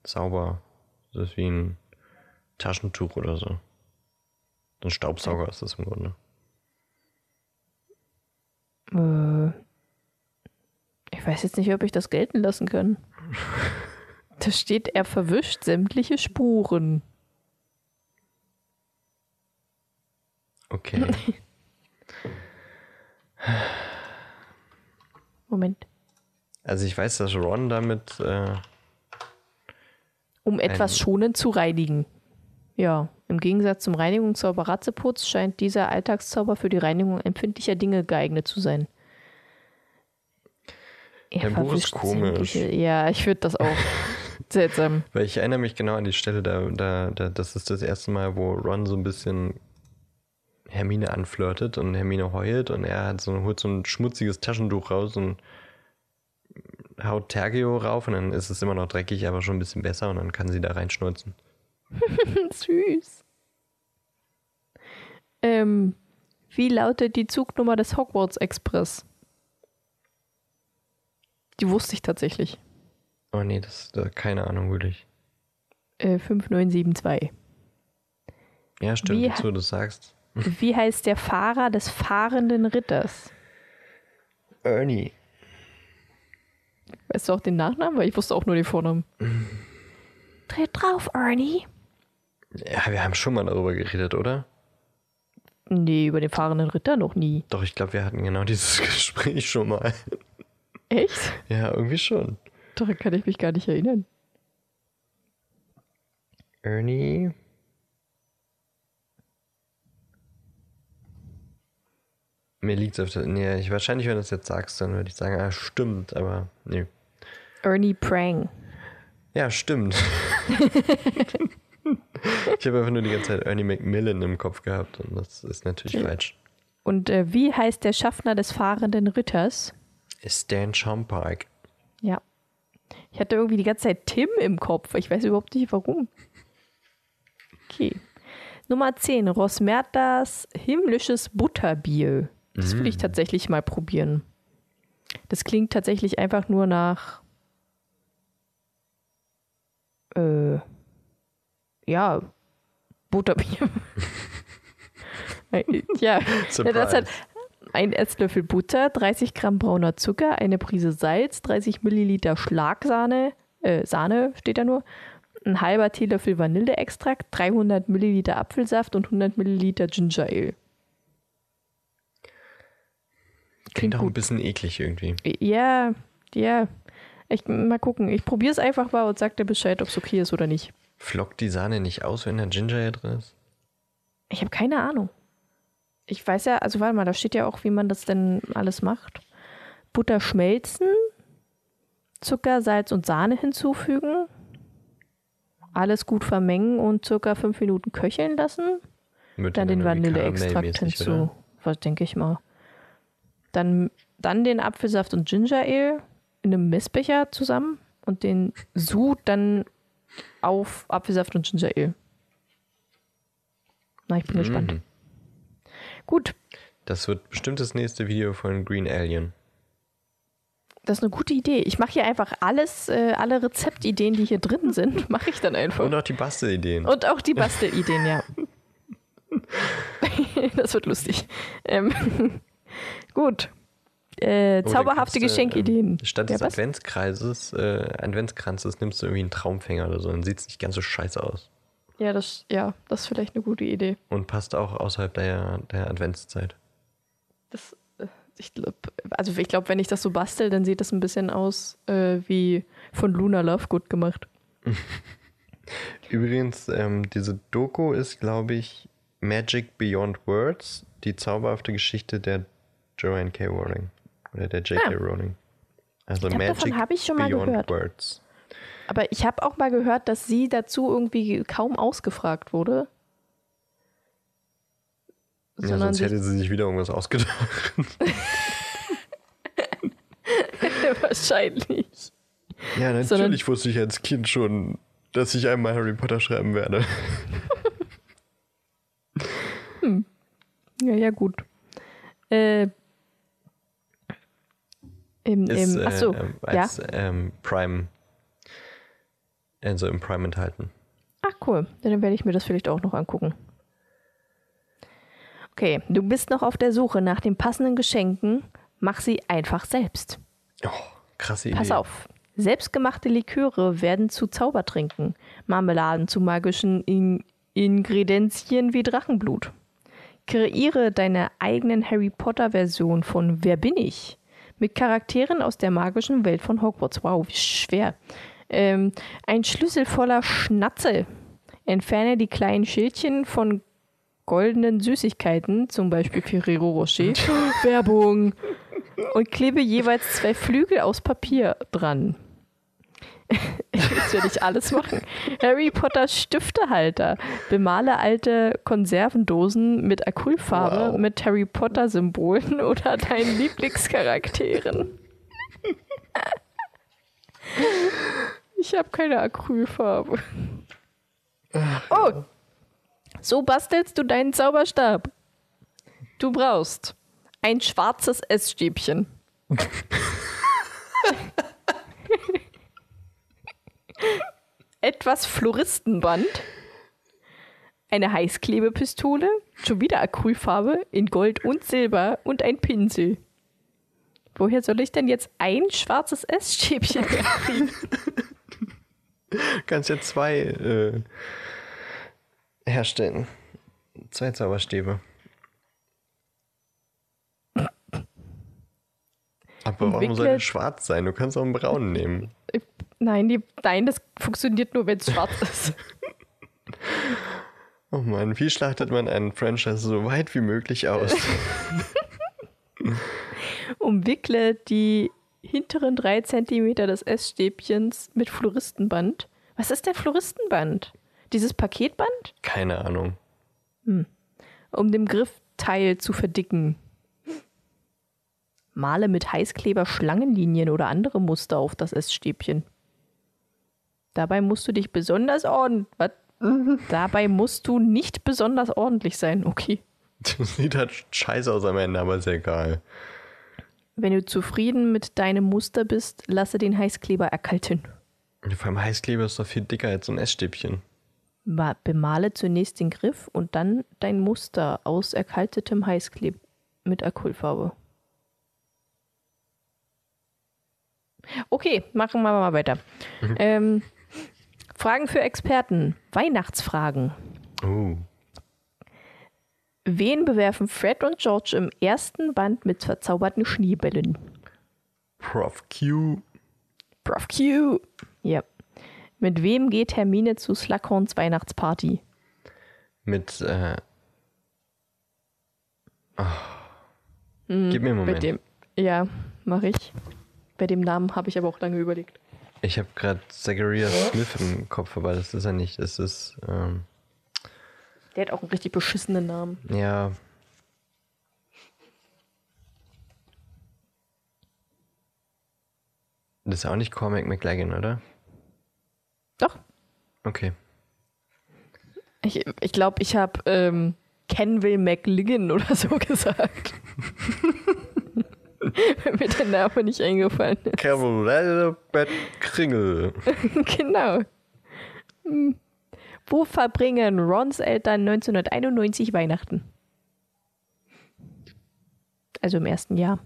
Oberflächensauber. Das ist wie ein Taschentuch oder so. Ein Staubsauger ist das im Grunde. Äh, ich weiß jetzt nicht, ob ich das gelten lassen kann. Da steht, er verwischt sämtliche Spuren. Okay. Moment. Also ich weiß, dass Ron damit äh, Um etwas schonend zu reinigen. Ja, im Gegensatz zum Reinigungszauber Ratzeputz scheint dieser Alltagszauber für die Reinigung empfindlicher Dinge geeignet zu sein. Er Dein Buch ist komisch. Ja, ich finde das auch seltsam. Weil ich erinnere mich genau an die Stelle, da, da, da, das ist das erste Mal, wo Ron so ein bisschen Hermine anflirtet und Hermine heult und er hat so, holt so ein schmutziges Taschentuch raus und haut Tergeo rauf und dann ist es immer noch dreckig, aber schon ein bisschen besser und dann kann sie da reinschnurzen. Süß. Ähm, wie lautet die Zugnummer des Hogwarts Express? Die wusste ich tatsächlich. Oh nee, das, das keine Ahnung, wirklich. Äh, 5972. Ja, stimmt, Wie wo du das sagst. Wie heißt der Fahrer des fahrenden Ritters? Ernie. Weißt du auch den Nachnamen? Weil ich wusste auch nur den Vornamen. Tritt drauf, Ernie. Ja, wir haben schon mal darüber geredet, oder? Nee, über den fahrenden Ritter noch nie. Doch, ich glaube, wir hatten genau dieses Gespräch schon mal. Echt? Ja, irgendwie schon. Daran kann ich mich gar nicht erinnern. Ernie. Mir liegt es auf der. Nee, ich, wahrscheinlich, wenn du das jetzt sagst, dann würde ich sagen, ah, stimmt, aber nee. Ernie Prang. Ja, stimmt. ich habe einfach nur die ganze Zeit Ernie Macmillan im Kopf gehabt und das ist natürlich Ja. falsch. Und äh, wie heißt der Schaffner des fahrenden Ritters? Stan Schompark. Ja. Ich hatte irgendwie die ganze Zeit Tim im Kopf. Ich weiß überhaupt nicht warum. Okay. Nummer 10. Rosmertas himmlisches Butterbier. Das will ich tatsächlich mal probieren. Das klingt tatsächlich einfach nur nach. Äh, ja, Butterbier. ja, ja, das hat ein Esslöffel Butter, 30 Gramm brauner Zucker, eine Prise Salz, 30 Milliliter Schlagsahne, äh, Sahne steht da nur, ein halber Teelöffel Vanilleextrakt, 300 Milliliter Apfelsaft und 100 Milliliter Ginger Ale. Klingt auch ein bisschen eklig irgendwie. Ja, ja. Ich, mal gucken. Ich probiere es einfach mal und sag dir Bescheid, ob es okay ist oder nicht. Flockt die Sahne nicht aus, wenn da Ginger Ale drin ist? Ich habe keine Ahnung. Ich weiß ja, also warte mal, da steht ja auch, wie man das denn alles macht. Butter schmelzen, Zucker, Salz und Sahne hinzufügen, alles gut vermengen und circa fünf Minuten köcheln lassen. Wird Dann den Vanilleextrakt hinzu. Was denke ich mal. Dann, dann den Apfelsaft und Ginger Ale in einem Messbecher zusammen und den Sud dann auf Apfelsaft und Ginger Ale. Na, ich bin gespannt. Mhm. Gut, Das wird bestimmt das nächste Video von Green Alien. das ist eine gute Idee. Ich mache hier einfach alles, äh, alle Rezeptideen, die hier drin sind, mache ich dann einfach. Und auch die Bastelideen. Und auch die Bastelideen, ja. das wird lustig. Ähm, gut. Äh, zauberhafte du, Geschenkideen. Ähm, statt Ja, des was? Adventskreises, äh, Adventskranzes nimmst du irgendwie einen Traumfänger oder so, dann sieht es nicht ganz so scheiße aus. Ja, das, ja, das ist vielleicht eine gute Idee. Und passt auch außerhalb der, der Adventszeit. Das, äh, ich glaub, also ich glaube, wenn ich das so bastel, dann sieht das ein bisschen aus äh, wie von Luna Lovegood gemacht. Übrigens, ähm, diese Doku ist, glaube ich, Magic Beyond Words, die zauberhafte Geschichte der Joanne K. Rowling. Oder der J.K. Ah. Rowling. Also Ich glaub, davon Magic hab ich schon mal gehört. Words. Aber ich habe auch mal gehört, dass sie dazu irgendwie kaum ausgefragt wurde. Ja, sonst hätte sie sich wieder irgendwas ausgedacht. wahrscheinlich. Ja, natürlich Sondern- wusste ich als Kind schon, dass ich einmal Harry Potter schreiben werde. Ja, ja, gut. Äh, im, Ist im, äh, achso, ähm, ja. als ähm, Prime, also im Prime enthalten. Ach cool, dann werde ich mir das vielleicht auch noch angucken. Okay, du bist noch auf der Suche nach den passenden Geschenken. Mach sie einfach selbst. Oh, krasse Idee. Pass auf. Selbstgemachte Liköre werden zu Zaubertränken, Marmeladen zu magischen In Ingredienzien wie Drachenblut. Kreiere deine eigenen Harry Potter Version von Wer bin ich? Mit Charakteren aus der magischen Welt von Hogwarts. Wow, wie schwer. Ähm, ein Schlüssel voller Schnatze. Entferne die kleinen Schildchen von goldenen Süßigkeiten, zum Beispiel Ferrero Rocher. Werbung und klebe jeweils zwei Flügel aus Papier dran. Ich muss ja nicht alles machen. Harry Potter Stiftehalter. Bemale alte Konservendosen mit Acrylfarbe Wow. mit Harry Potter Symbolen oder deinen Lieblingscharakteren. Ich habe keine Acrylfarbe. Oh, so bastelst du deinen Zauberstab. Du brauchst ein schwarzes Essstäbchen. Etwas Floristenband. Eine Heißklebepistole. Schon wieder Acrylfarbe in Gold und Silber und ein Pinsel. Woher soll ich denn jetzt ein schwarzes Essstäbchen kriegen? Kannst ja zwei äh, herstellen. Zwei Zauberstäbe. Aber warum soll das schwarz sein? Du kannst auch einen braunen nehmen. Nein, die, nein, das funktioniert nur, wenn es schwarz ist. Oh Mann, wie schlachtet man einen Franchise so weit wie möglich aus? Umwickle die hinteren drei Zentimeter des Essstäbchens mit Floristenband. Was ist denn Floristenband? Dieses Paketband? Keine Ahnung. Hm. Um dem Griffteil zu verdicken. Male mit Heißkleber Schlangenlinien oder andere Muster auf das Essstäbchen. Dabei musst du dich besonders ordentlich. Dabei musst du nicht besonders ordentlich sein, okay. Das sieht halt scheiße aus am Ende, aber ist egal. Wenn du zufrieden mit deinem Muster bist, lasse den Heißkleber erkalten. Vor allem Heißkleber ist doch viel dicker als so ein Essstäbchen. Bemale zunächst den Griff und dann dein Muster aus erkaltetem Heißkleb mit Acrylfarbe. Okay, machen wir mal weiter. Mhm. Ähm, Fragen für Experten. Weihnachtsfragen. Oh. Wen bewerfen Fred und George im ersten Band mit verzauberten Schneebällen? Prof Q. Prof Q. Ja. Mit wem geht Hermine zu Slughorns Weihnachtsparty? Mit, äh. Oh. Mm, Gib mir einen Moment. Dem, ja, mache ich. Bei dem Namen habe ich aber auch lange überlegt. Ich habe gerade Zachariah Smith im Kopf, aber das ist er nicht. Das ist. Ähm, Der hat auch einen richtig beschissenen Namen. Ja. Das ist auch nicht Cormac McLagan, oder? Doch. Okay. Ich glaube, ich, glaub, ich habe ähm, Kenville McLigan oder so gesagt. mir der Name nicht eingefallen ist. Carolina Kringel. genau. Hm. Wo verbringen Rons Eltern 1991 Weihnachten? Also im ersten Jahr.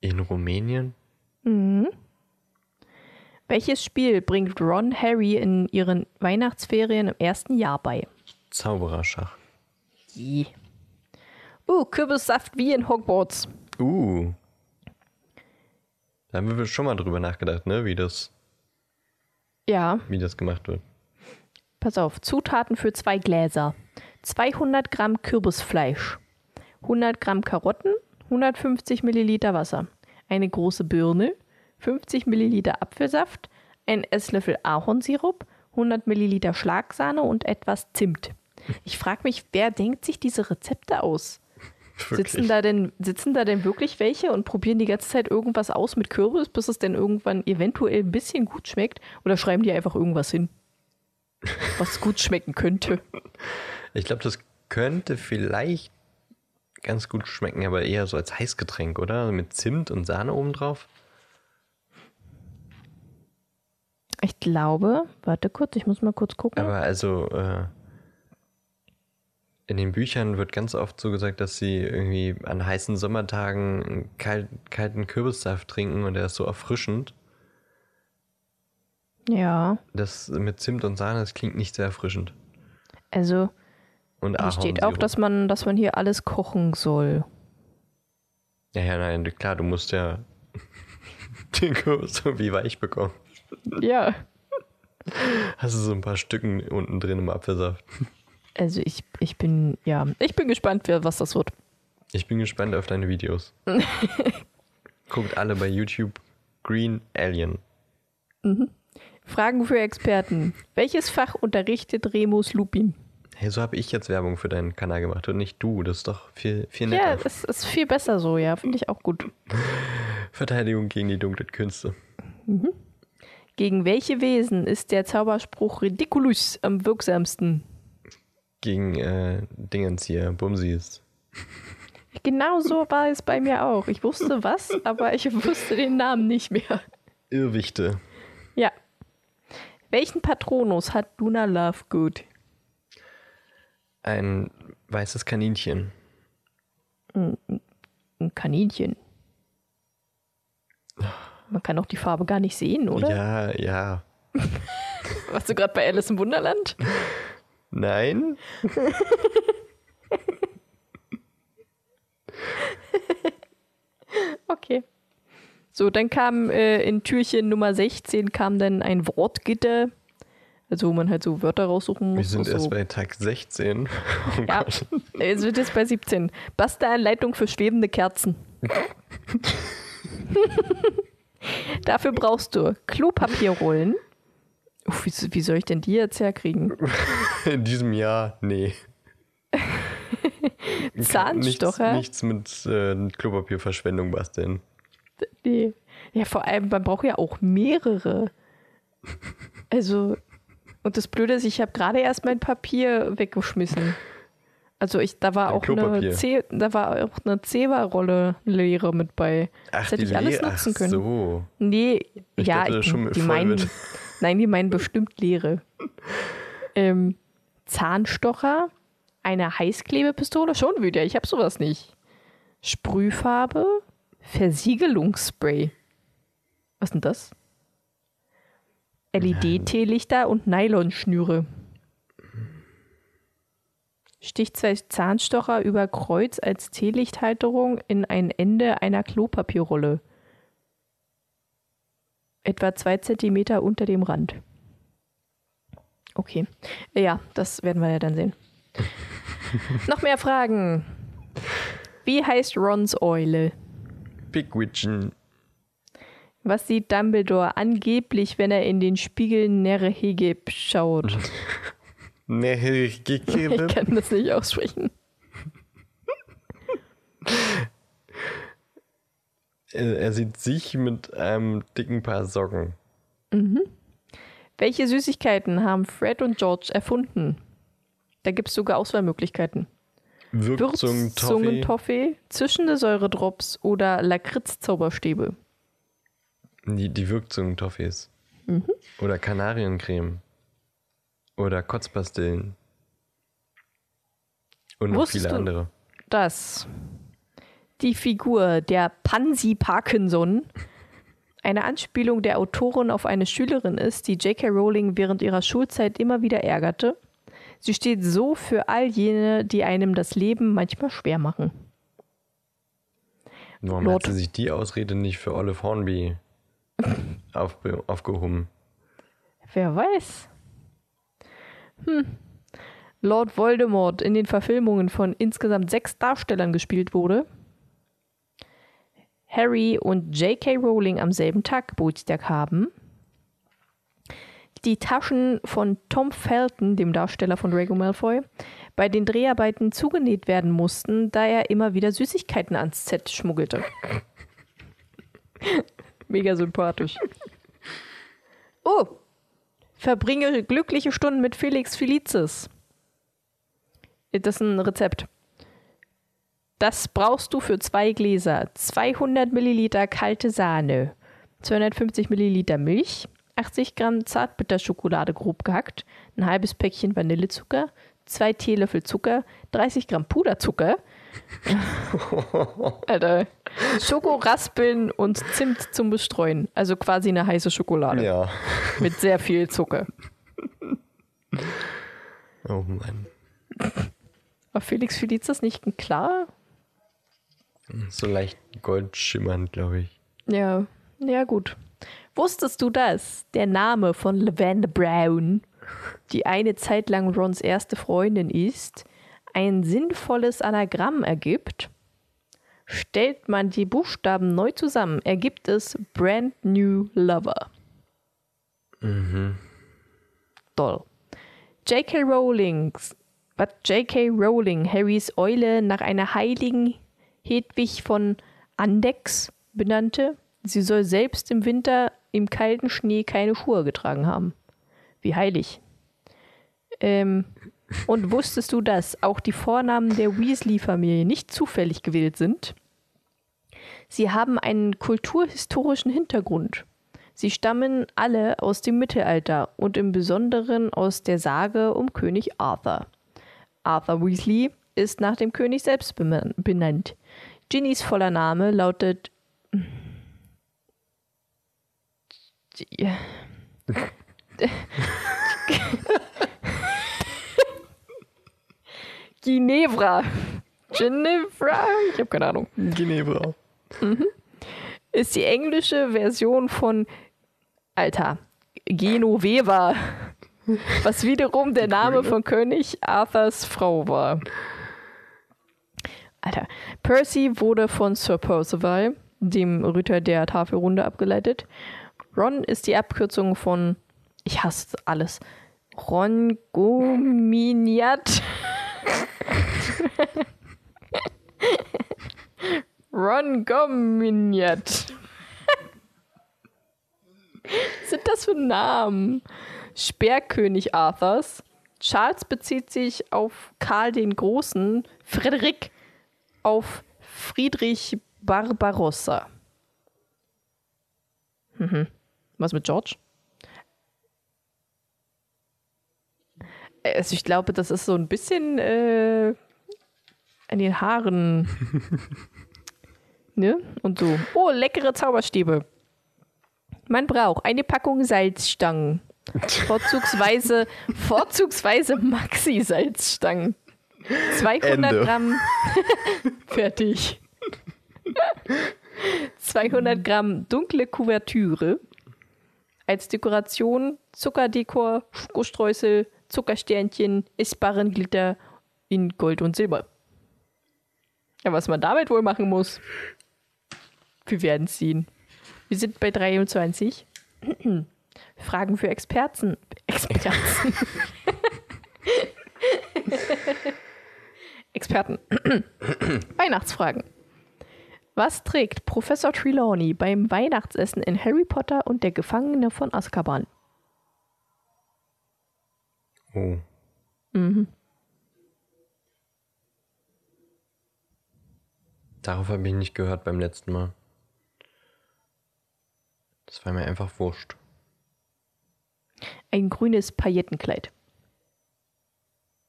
In Rumänien? Mhm. Welches Spiel bringt Ron Harry in ihren Weihnachtsferien im ersten Jahr bei? Zaubererschach. Je. Uh, Kürbissaft wie in Hogwarts. Uh. Da haben wir schon mal drüber nachgedacht, ne? Wie das. Ja. Wie das gemacht wird. Pass auf. Zutaten für zwei Gläser: 200 Gramm Kürbisfleisch, 100 Gramm Karotten, 150 Milliliter Wasser, eine große Birne, 50 Milliliter Apfelsaft, ein Esslöffel Ahornsirup, 100 Milliliter Schlagsahne und etwas Zimt. Ich frage mich, wer denkt sich diese Rezepte aus? Sitzen da, denn, sitzen da denn wirklich welche und probieren die ganze Zeit irgendwas aus mit Kürbis, bis es denn irgendwann eventuell ein bisschen gut schmeckt? Oder schreiben die einfach irgendwas hin, was gut schmecken könnte? Ich glaube, das könnte vielleicht ganz gut schmecken, aber eher so als Heißgetränk, oder? Mit Zimt und Sahne obendrauf. Ich glaube, warte kurz, ich muss mal kurz gucken. Aber also, äh, in den Büchern wird ganz oft so gesagt, dass sie irgendwie an heißen Sommertagen kalt, kalten Kürbissaft trinken und der ist so erfrischend. Ja. Das mit Zimt und Sahne, das klingt nicht sehr erfrischend. Also, und hier steht auch, dass man, dass man hier alles kochen soll. Ja, ja, nein, klar, du musst ja den Kürbis irgendwie weich bekommen. Ja. Hast du so ein paar Stücken unten drin im Apfelsaft? Also ich, ich bin, ja, ich bin gespannt, was das wird. Ich bin gespannt auf deine Videos. Guckt alle bei YouTube Green Alien. Mhm. Fragen für Experten. Welches Fach unterrichtet Remus Lupin? Hey, so habe ich jetzt Werbung für deinen Kanal gemacht und nicht du. Das ist doch viel, viel netter. Ja, es ist viel besser so, ja. Finde ich auch gut. Verteidigung gegen die dunklen Künste. Gegen welche Wesen ist der Zauberspruch Ridiculus am wirksamsten? Gegen äh, Dingens hier, Bumsis. Genau so war es bei mir auch. Ich wusste was, aber ich wusste den Namen nicht mehr. Irrwichte. Ja. Welchen Patronus hat Luna Lovegood? Ein weißes Kaninchen. Ein Kaninchen. Man kann auch die Farbe gar nicht sehen, oder? Ja, ja. Warst du gerade bei Alice im Wunderland? Nein? Okay. So, dann kam äh, in Türchen Nummer 16 kam dann ein Wortgitter. Also wo man halt so Wörter raussuchen Wir muss. sind so. erst bei Tag 16. Oh Ja, Gott. es wird jetzt bei 17. Basteanleitung für schwebende Kerzen. Dafür brauchst du Klopapierrollen. Wie, wie soll ich denn die jetzt herkriegen? In diesem Jahr, nee. Zahnstocher? Nichts, nichts mit äh, Klopapierverschwendung basteln. Nee. Ja, vor allem, man braucht ja auch mehrere. Also, und das Blöde ist, ich habe gerade erst mein Papier weggeschmissen. Also ich, da war auch eine. C, da war auch eine Zewa-Rolle Lehre mit bei. Ach, das hätte ich alles Le- nutzen Ach können. so. Nee, Ich ja, ich, die meinen. Nein, die meinen bestimmt Leere. Ähm, Zahnstocher, eine Heißklebepistole, schon wieder, ich habe sowas nicht. Sprühfarbe, Versiegelungsspray. Was ist denn das? LED-Teelichter und Nylonschnüre. Stich zwei Zahnstocher über Kreuz als Teelichthalterung in ein Ende einer Klopapierrolle. Etwa zwei Zentimeter unter dem Rand. Okay. Ja, das werden wir ja dann sehen. Noch mehr Fragen. Wie heißt Rons Eule? Pigwidgeon. Was sieht Dumbledore angeblich, wenn er in den Spiegel Nerhegeb schaut? Nee, Ich kann das nicht aussprechen. er, sieht sich mit einem dicken Paar Socken. Welche Süßigkeiten haben Fred und George erfunden? Da gibt es sogar Auswahlmöglichkeiten. Würzung, Toffee. Würzungentoffee, zischende Säuredrops oder Lakritz-Zauberstäbe. Die, die Wirkzungen-Toffees. Mhm. Oder Kanariencreme. Oder Kotzpastillen. Und noch Wusstest viele andere. dass die Figur der Pansy Parkinson eine Anspielung der Autorin auf eine Schülerin ist, die J.K. Rowling während ihrer Schulzeit immer wieder ärgerte. Sie steht so für all jene, die einem das Leben manchmal schwer machen. Warum Lord- hat sie sich die Ausrede nicht für Olive Hornby aufbe- aufgehoben? Wer weiß? Hm. Lord Voldemort in den Verfilmungen von insgesamt sechs Darstellern gespielt wurde. Harry und J.K. Rowling am selben Tag Geburtstag haben. Die Taschen von Tom Felton, dem Darsteller von Draco Malfoy, bei den Dreharbeiten zugenäht werden mussten, da er immer wieder Süßigkeiten ans Set schmuggelte. Mega sympathisch. Oh, verbringe glückliche Stunden mit Felix Felicis. Das ist ein Rezept. Das brauchst du für zwei Gläser. 200 Milliliter kalte Sahne, 250 Milliliter Milch, 80 Gramm Zartbitterschokolade grob gehackt, ein halbes Päckchen Vanillezucker, zwei Teelöffel Zucker, 30 Gramm Puderzucker, Alter, Schokoraspeln und Zimt zum Bestreuen. Also quasi eine heiße Schokolade Ja. mit sehr viel Zucker. Oh Mann. War Felix Felicis nicht ein klar? So leicht goldschimmernd, glaube ich. Ja, ja gut. Wusstest du das? Der Name von Lavender Brown, die eine Zeit lang Rons erste Freundin ist, ein sinnvolles Anagramm ergibt? Stellt man die Buchstaben neu zusammen, ergibt es Brand New Lover. Toll. J.K. Rowlings, was J.K. Rowling Harrys Eule nach einer heiligen Hedwig von Andex benannte. Sie soll selbst im Winter im kalten Schnee keine Schuhe getragen haben. Wie heilig. Ähm, und wusstest du, dass auch die Vornamen der Weasley-Familie nicht zufällig gewählt sind? Sie haben einen kulturhistorischen Hintergrund. Sie stammen alle aus dem Mittelalter und im Besonderen aus der Sage um König Arthur. Arthur Weasley ist nach dem König selbst benannt. Ginnys voller Name lautet Ginevra. Ginevra? Ich habe keine Ahnung. Ginevra. Mhm. Ist die englische Version von Alter, Genoveva, was wiederum der Name von König Arthurs Frau war. Alter, Percy wurde von Sir Percival, dem Ritter der Tafelrunde, abgeleitet. Ron ist die Abkürzung von, ich hasse alles, Ron Gominiat. Ron Gominiat. sind das für Namen? Sperrkönig Arthurs. Charles bezieht sich auf Karl den Großen. Frederik auf Friedrich Barbarossa. Mhm. Was mit George? Also ich glaube, das ist so ein bisschen äh, an den Haaren. ne? Und so. Oh, leckere Zauberstäbe. Man braucht eine Packung Salzstangen. Vorzugsweise, vorzugsweise Maxi-Salzstangen. 200 Ende. Gramm. Fertig. 200 Gramm dunkle Kuvertüre. Als Dekoration Zuckerdekor, Schokostreusel, Zuckersternchen, essbaren Glitter in Gold und Silber. Ja, was man damit wohl machen muss, wir werden sehen. Wir sind bei 23. Fragen für Experten. Experten. Experten. Weihnachtsfragen. Was trägt Professor Trelawney beim Weihnachtsessen in Harry Potter und der Gefangene von Azkaban? Oh. Mhm. Darauf habe ich nicht gehört beim letzten Mal. Das war mir einfach wurscht. Ein grünes Paillettenkleid.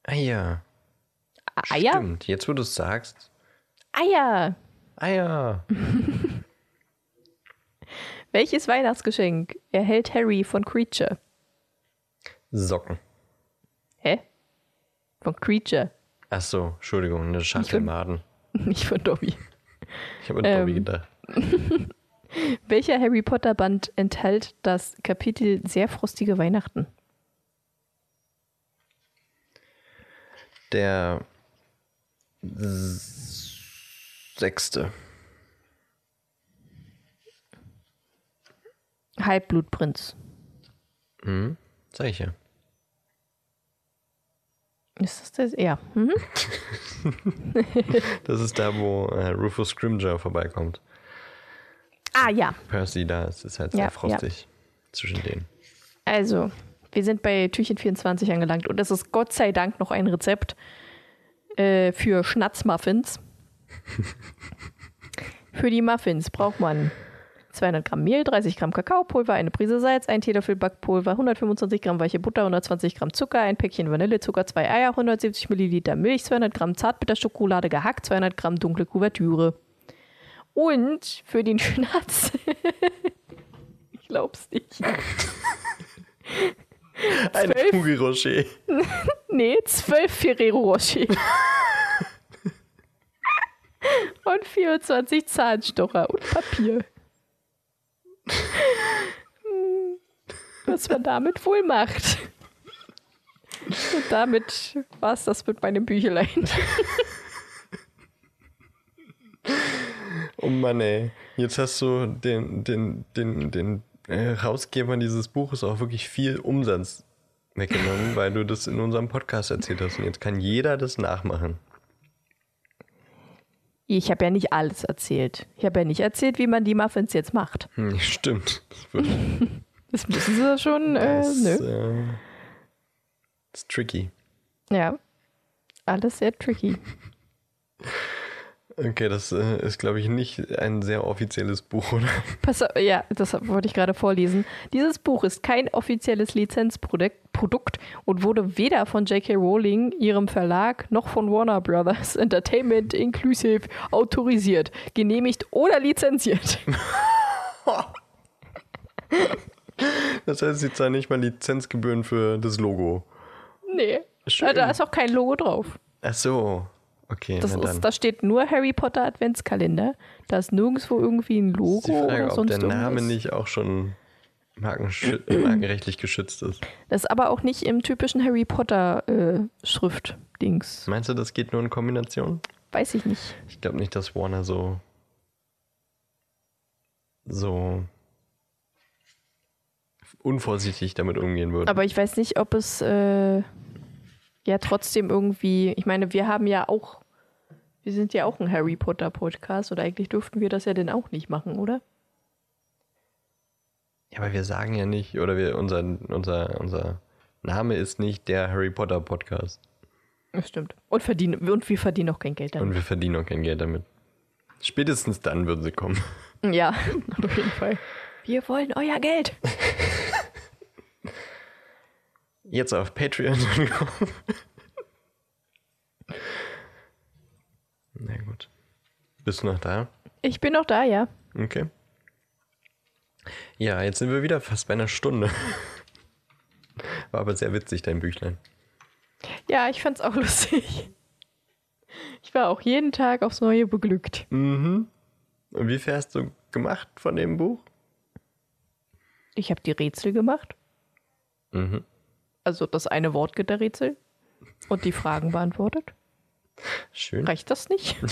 Eier. Eier? Stimmt, jetzt wo du es sagst. Eier. Eier. Welches Weihnachtsgeschenk erhält Harry von Creature? Socken. Hä? Von Creature. Ach so, Entschuldigung, eine Schachtel Maden. Nicht von Dobby. Ich habe an ähm, Dobby gedacht. Welcher Harry Potter Band enthält das Kapitel Sehr frostige Weihnachten? Der sechste. Halbblutprinz. Mhm, sag ich ja. Ist das das? Ja. Mhm. das ist da, wo äh, Rufus Scrimger vorbeikommt. Ah, ja. Percy da ist, ist halt sehr ja, frostig ja. zwischen denen. Also, wir sind bei Türchen 24 angelangt und es ist Gott sei Dank noch ein Rezept äh, für Schnatzmuffins. für die Muffins braucht man 200 Gramm Mehl, 30 Gramm Kakaopulver, eine Prise Salz, ein Teelöffel Backpulver, 125 Gramm weiche Butter, 120 Gramm Zucker, ein Päckchen Vanillezucker, zwei Eier, 170 Milliliter Milch, 200 Gramm Zartbitterschokolade gehackt, 200 Gramm dunkle Kuvertüre. Und für den Schnatz. ich glaub's nicht. Ein Fugi Rocher. nee, zwölf Ferrero Rocher. und 24 Zahnstocher und Papier. Was man damit wohl macht. Und damit war's das mit meinem Büchelein. Oh Mann, ey. Jetzt hast du den, den, den, den Herausgebern dieses Buches auch wirklich viel Umsatz weggenommen, weil du das in unserem Podcast erzählt hast. Und jetzt kann jeder das nachmachen. Ich habe ja nicht alles erzählt. Ich habe ja nicht erzählt, wie man die Muffins jetzt macht. Hm, stimmt. Das, Das müssen sie schon. Äh, das, nö. äh, ist tricky. Ja. Alles sehr tricky. Okay, das äh, ist, glaube ich, nicht ein sehr offizielles Buch, oder? Pass ja, das wollte ich gerade vorlesen. Dieses Buch ist kein offizielles Lizenzprodukt Produkt und wurde weder von J.K. Rowling, ihrem Verlag, noch von Warner Brothers Entertainment Inclusive autorisiert, genehmigt oder lizenziert. Das heißt, sie zahlen nicht mal Lizenzgebühren für das Logo. Nee. Schön. Da ist auch kein Logo drauf. Ach so. Okay, Das ist, da steht nur Harry Potter Adventskalender. Da ist nirgendwo irgendwie ein Logo ist die Frage, oder ob sonst der Name irgendwas. nicht auch schon markenrechtlich geschützt ist. Das ist aber auch nicht im typischen Harry Potter äh, Schriftdings. Meinst du, das geht nur in Kombination? Weiß ich nicht. Ich glaube nicht, dass Warner so so unvorsichtig damit umgehen würde. Aber ich weiß nicht, ob es äh, ja trotzdem irgendwie. Ich meine, wir haben ja auch. Wir sind ja auch ein Harry Potter Podcast oder eigentlich dürften wir das ja denn auch nicht machen, oder? ja, aber wir sagen ja nicht, oder wir, unser, unser, unser Name ist nicht der Harry Potter Podcast. Das stimmt. Und, verdienen, und wir verdienen auch kein Geld Und damit. wir verdienen auch kein Geld damit. Spätestens dann würden sie kommen. Ja, auf jeden Fall. Wir wollen euer Geld. Jetzt auf Patreon. Na gut. Bist du noch da? Ich bin noch da, ja. Okay. Ja, jetzt sind wir wieder fast bei einer Stunde. War aber sehr witzig, dein Büchlein. Ja, ich fand's auch lustig. Ich war auch jeden Tag aufs Neue beglückt. Mhm. Und wie viel hast du gemacht von dem Buch? Ich habe die Rätsel gemacht. Mhm. Also das eine Wortgitterrätsel. Und die Fragen beantwortet. Schön. Reicht das nicht?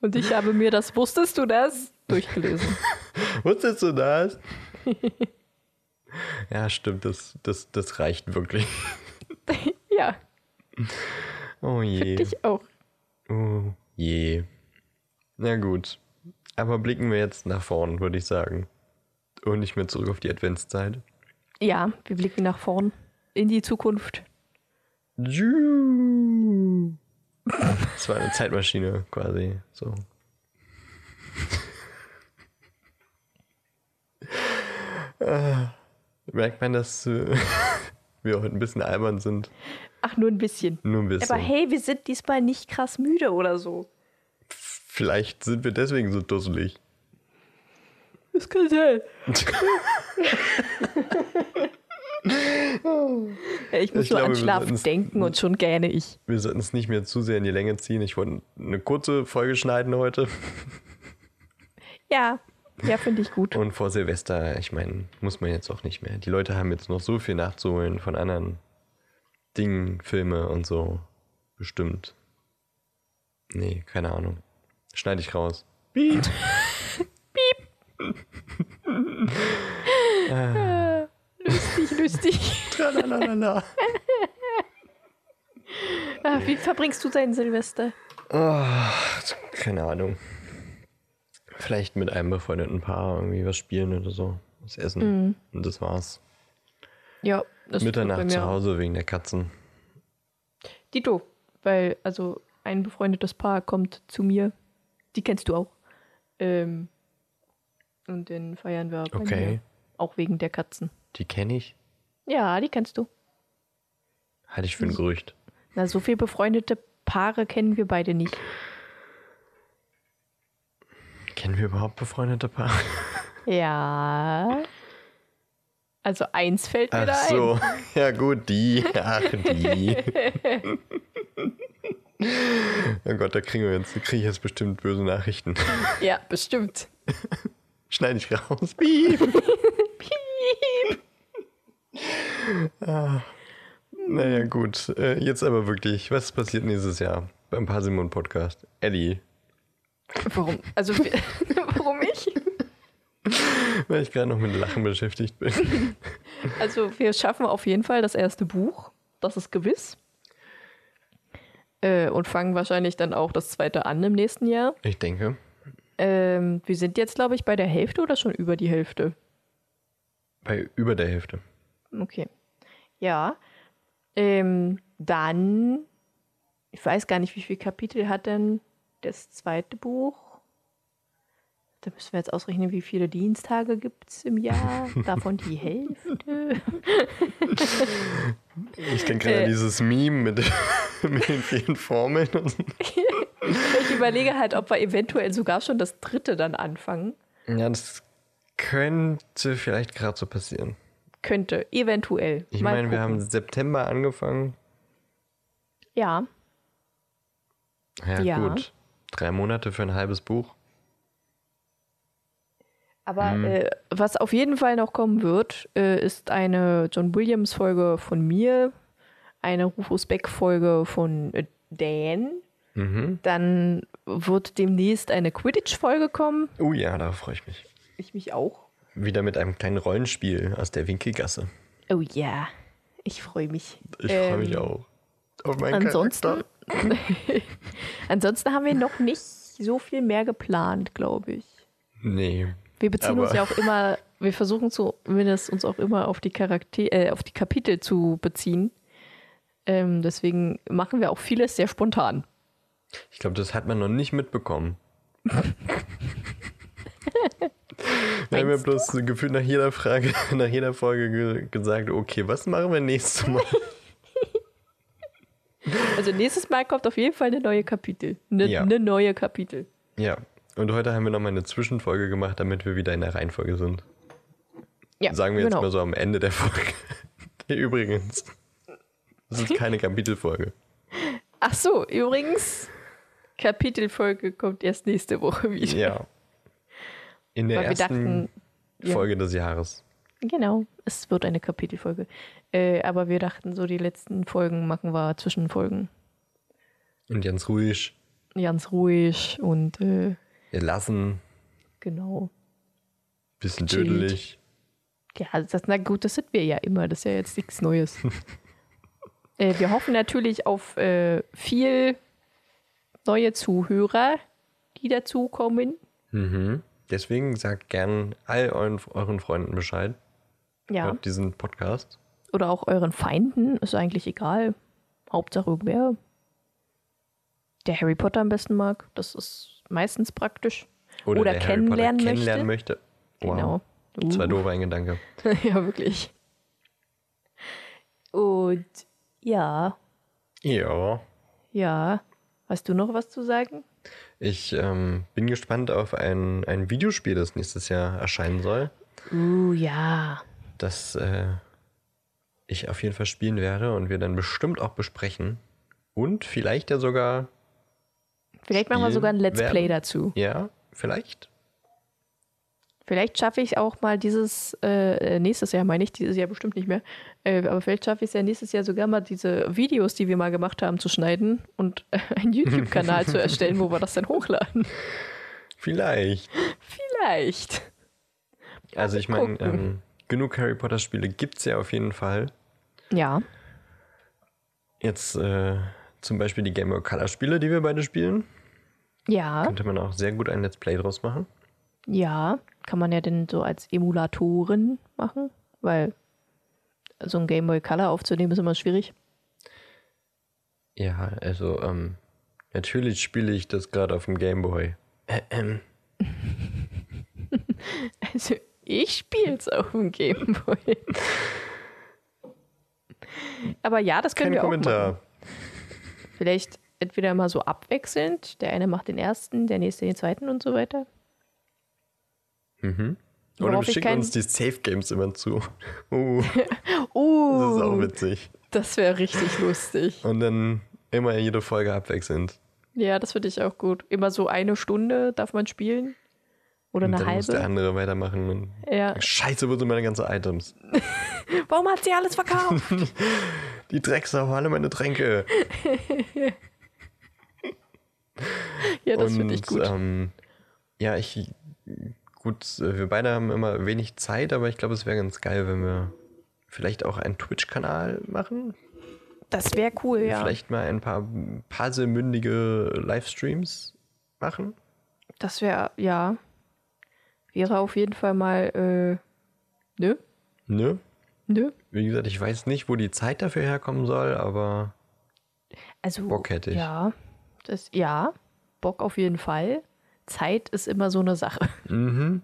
Und ich habe mir das, wusstest du das? Durchgelesen. Wusstest du das? ja, stimmt, das, das, das reicht wirklich. Ja, Oh je. ich auch. Oh je. Na gut. Aber blicken wir jetzt nach vorn, würde ich sagen. Und nicht mehr zurück auf die Adventszeit. Ja, wir blicken nach vorn. In die Zukunft. Das war eine Zeitmaschine quasi. So. Äh, Merkt man, dass äh, wir heute ein bisschen albern sind? Ach, nur ein bisschen. Nur ein bisschen. Aber hey, wir sind diesmal nicht krass müde oder so. Vielleicht sind wir deswegen so dusselig. Das kann sein. Ich muss Ich nur glaube, an Schlaf denken und schon gähne ich. Wir sollten es nicht mehr zu sehr in die Länge ziehen. Ich wollte eine kurze Folge schneiden heute. Ja, ja, finde ich gut. Und vor Silvester, ich meine, muss man jetzt auch nicht mehr. Die Leute haben jetzt noch so viel nachzuholen von anderen Dingen, Filme und so. Bestimmt. Nee, keine Ahnung. Schneide ich raus. Piep. Lustig, lustig. Tralalala. Ah, wie verbringst du dein Silvester? Oh, keine Ahnung. Vielleicht mit einem befreundeten Paar irgendwie was spielen oder so. Was essen. Und das war's. Ja, das Mitternacht zu. Hause wegen der Katzen. Dito, weil also ein befreundetes Paar kommt zu mir. Die kennst du auch. Ähm, und den feiern wir Okay. mir. Auch wegen der Katzen. Die kenne ich. Ja, die kennst du. Halte ich für ein Gerücht. Na, so viele befreundete Paare kennen wir beide nicht. Kennen wir überhaupt befreundete Paare? Ja. Also eins fällt mir Ach da so, ja gut, die. Ach, die. Oh Gott, da kriegen wir jetzt, kriege ich jetzt bestimmt böse Nachrichten. ein. Ja, bestimmt. Schneide ich raus. Piep. Piep. Ah. Naja, gut. Äh, jetzt aber wirklich, was passiert nächstes Jahr beim Parsimon Podcast? Eddie, Warum? Also, warum ich? weil ich gerade noch mit Lachen beschäftigt bin. Also wir schaffen auf jeden Fall das erste Buch. Das ist gewiss. Äh, und fangen wahrscheinlich dann auch das zweite an im nächsten Jahr. Ich denke. Ähm, wir sind jetzt, glaube ich, bei der Hälfte oder schon über die Hälfte? Bei über der Hälfte. Okay. Ja. Ähm, dann, ich weiß gar nicht, wie viele Kapitel hat denn das zweite Buch? Da müssen wir jetzt ausrechnen, wie viele Dienstage gibt es im Jahr. Davon die Hälfte. Ich denke gerade Äh. an dieses Meme mit, mit den vielen Formeln. Ich überlege halt, ob wir eventuell sogar schon das dritte dann anfangen. ja, das könnte vielleicht gerade so passieren. Könnte, eventuell. Ich Mal meine, wir haben. September angefangen. Ja, Ja, Ja. gut. Drei Monate für ein halbes Buch. aber Mhm. äh, was auf jeden Fall noch kommen wird, äh, ist eine John Williams-Folge von mir, eine Rufus Beck-Folge von äh, Dan. Mhm. Dann wird demnächst eine Quidditch-Folge kommen. Oh ja, darauf freue ich mich. Ich mich auch. Wieder mit einem kleinen Rollenspiel aus der Winkelgasse. Oh ja, ich freue mich. Ich freue mich Ähm, auch. Auf meinen Ansonsten, ansonsten haben wir noch nicht so viel mehr geplant, glaube ich. Nee. Wir beziehen uns ja auch immer, wir versuchen zumindest uns auch immer auf die Charakter äh, auf die Kapitel zu beziehen. Ähm, deswegen machen wir auch vieles sehr spontan. Ich glaube, das hat man noch nicht mitbekommen. Wir haben ja bloß gefühlt nach jeder Frage, nach jeder Folge ge gesagt, okay, was machen wir nächstes Mal? Also nächstes Mal kommt auf jeden Fall eine neue Kapitel. Eine Ja. ne neue Kapitel. ja, und heute haben wir nochmal eine Zwischenfolge gemacht, damit wir wieder in der Reihenfolge sind. Ja, Sagen wir jetzt genau. mal so am Ende der Folge. Übrigens, das ist keine Kapitelfolge. Ach so, übrigens, Kapitelfolge kommt erst nächste Woche wieder. Ja. In der Weil ersten dachten, ja. Folge des Jahres. Genau, es wird eine Kapitelfolge. Äh, aber wir dachten, so die letzten Folgen machen wir Zwischenfolgen. Und ganz ruhig. Ganz ruhig und äh, Wir lassen, genau. bisschen dödelig. Ja, das, na gut, das sind wir ja immer. Das ist ja jetzt nichts Neues. äh, wir hoffen natürlich auf äh, viel neue Zuhörer, die dazukommen. Mhm. Deswegen sagt gern all euren, euren Freunden Bescheid. Ja. Hört diesen Podcast. Oder auch euren Feinden, ist eigentlich egal. Hauptsache irgendwer, der Harry Potter am besten mag. Das ist meistens praktisch. Oder der Harry Potter kennenlernen möchte. kennenlernen möchte. Wow. Genau. Zwei Uh. doofe ein Gedanke. ja, wirklich. Und ja, Ja. ja. Hast du noch was zu sagen? Ich ähm, bin gespannt auf ein, ein Videospiel, das nächstes Jahr erscheinen soll. Uh, ja. Das äh, ich auf jeden Fall spielen werde und wir dann bestimmt auch besprechen. Und vielleicht ja sogar, Vielleicht machen wir sogar ein Let's werden. Play dazu. ja, vielleicht. Vielleicht schaffe ich auch mal dieses, äh, nächstes Jahr meine ich, dieses Jahr bestimmt nicht mehr, äh, aber vielleicht schaffe ich es ja nächstes Jahr sogar mal diese Videos, die wir mal gemacht haben, zu schneiden und äh, einen YouTube-Kanal zu erstellen, wo wir das dann hochladen. Vielleicht. Vielleicht. Also ich meine, ähm, genug Harry Potter Spiele gibt es ja auf jeden Fall. Ja. Jetzt äh, zum Beispiel die Game Boy Color Spiele, die wir beide spielen. Ja. Könnte man auch sehr gut ein Let's Play draus machen. Ja. Kann man ja denn so als Emulatoren machen, weil so ein Game Boy Color aufzunehmen ist immer schwierig. Ja, also ähm, natürlich spiele ich das gerade auf dem Game Boy. Äh, ähm, Also ich spiele es auf dem Game Boy. Aber ja, das können kein wir auch machen. Kommentar. Vielleicht entweder mal so abwechselnd. Der eine macht den ersten, der nächste den zweiten und so weiter. Mhm. Oder wir schicken uns die Safe Games immer zu. Uh, Uh, das ist auch witzig. das wäre richtig lustig. Und dann immer jede Folge abwechselnd. Ja, das finde ich auch gut. Immer so eine Stunde darf man spielen. Oder Und eine dann muss der halbe. andere weitermachen. Und Ja. Scheiße, wo sind meine ganzen Items? Warum hat sie alles verkauft? Die Drecksau, alle meine Tränke. ja, das finde ich gut. Ähm, ja, ich. Gut, äh, wir beide haben immer wenig Zeit, aber ich glaube, es wäre ganz geil, wenn wir vielleicht auch einen Twitch-Kanal machen. Das wäre cool, ja. Vielleicht mal ein paar puzzlemündige Livestreams machen. Das wäre, ja. Wäre auf jeden Fall mal, äh, ne? Ne? Ne? Wie gesagt, ich weiß nicht, wo die Zeit dafür herkommen soll, aber Also, Bock hätte ich. Ja, das, ja, Bock auf jeden Fall. Zeit ist immer so eine Sache. Mhm.